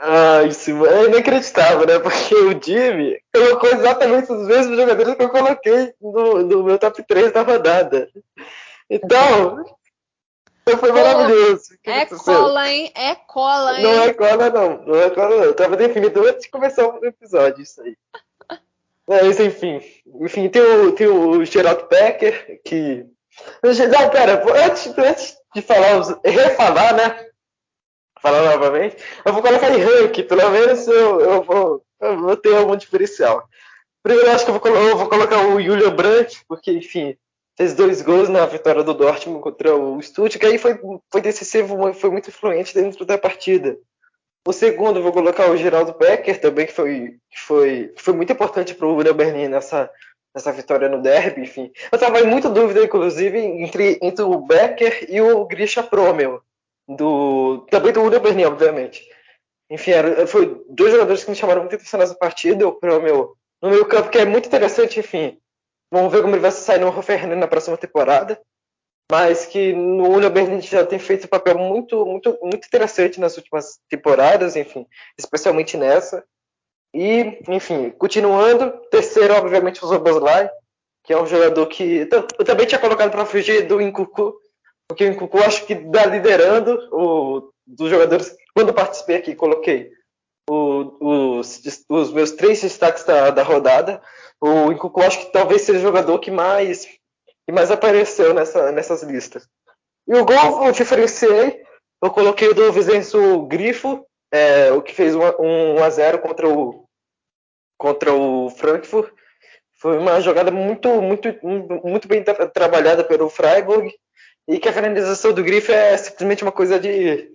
Ah, isso é inacreditável, né? Porque o Jimmy colocou exatamente os mesmos jogadores que eu coloquei no, no meu top 3 da rodada. Então, foi maravilhoso. É cola, hein? É cola, hein? Não é cola, não. Não é cola, não. Eu tava definido antes de começar o episódio, isso aí. Mas, enfim. Enfim, tem o, tem o Geraldo Becker, que. Não, pera, antes, antes de falar, refalar, né? Falar novamente, eu vou colocar em rank, pelo menos eu, eu, vou, eu vou ter algum diferencial. Primeiro, eu acho que eu vou, eu vou colocar o Julian Brandt, porque, enfim, fez dois gols na vitória do Dortmund contra o Stuttgart, aí foi, foi decisivo, foi muito influente dentro da partida. O segundo, vou colocar o Geraldo Becker também, que foi, foi, foi muito importante para o Union Berlin nessa, nessa vitória no derby, enfim. Eu estava em muita dúvida, inclusive, entre, entre o Becker e o Grisha Promel, do, também do Union Berlin, obviamente. Enfim, era, foi dois jogadores que me chamaram muito atenção nessa partida, o Promel no meio campo, que é muito interessante, enfim, Vamos ver como ele vai sair no Hoffenheim na próxima temporada. Mas que no Union Berlin já tem feito um papel muito, muito, muito interessante nas últimas temporadas, enfim, especialmente nessa. E, enfim, continuando, terceiro, obviamente, o Zoboslai, que é um jogador que eu também tinha colocado para fugir do Incucu, porque o Incucu acho que dá liderando o, dos jogadores. Quando participei aqui, coloquei o, os, os, meus três destaques da, da rodada. O Nkunku acho que talvez seja o jogador que mais, que mais apareceu nessa, nessas listas. E o gol eu diferenciei. Eu coloquei o do Vicenço Grifo, é, o que fez um, um 1x0 contra o, contra o Frankfurt. Foi uma jogada muito, muito, muito bem tra trabalhada pelo Freiburg. E que a finalização do Grifo é simplesmente uma coisa de,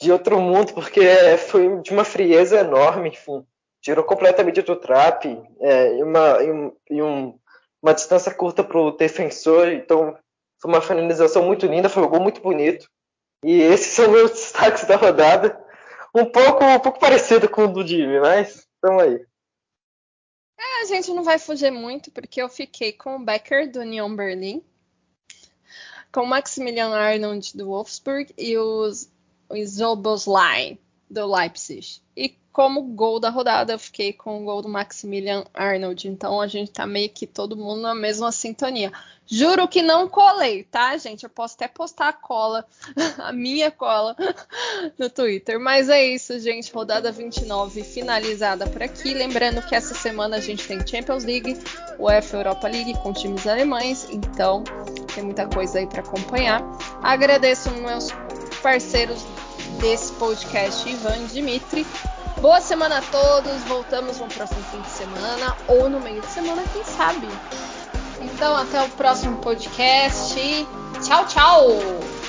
de outro mundo, porque foi de uma frieza enorme, enfim. Tirou completamente do trap é, e, uma, e, um, e um, uma distância curta para o defensor. Então, foi uma finalização muito linda, foi um gol muito bonito. E esses são meus destaques da rodada. Um pouco, um pouco parecido com o do Jimmy, mas estamos aí. É, a gente não vai fugir muito, porque eu fiquei com o Becker do Union Berlin, com o Maximilian Arnold do Wolfsburg e os, os Zoboslai do Leipzig. E como gol da rodada, eu fiquei com o gol do Maximilian Arnold. Então a gente tá meio que todo mundo na mesma sintonia. Juro que não colei, tá, gente? Eu posso até postar a cola, a minha cola, no Twitter. Mas é isso, gente. Rodada 29 finalizada por aqui. Lembrando que essa semana a gente tem Champions League, UEFA Europa League com times alemães. Então tem muita coisa aí para acompanhar. Agradeço meus parceiros desse podcast, Ivan Dimitri. Boa semana a todos. Voltamos no próximo fim de semana ou no meio de semana, quem sabe. Então, até o próximo podcast. Tchau, tchau!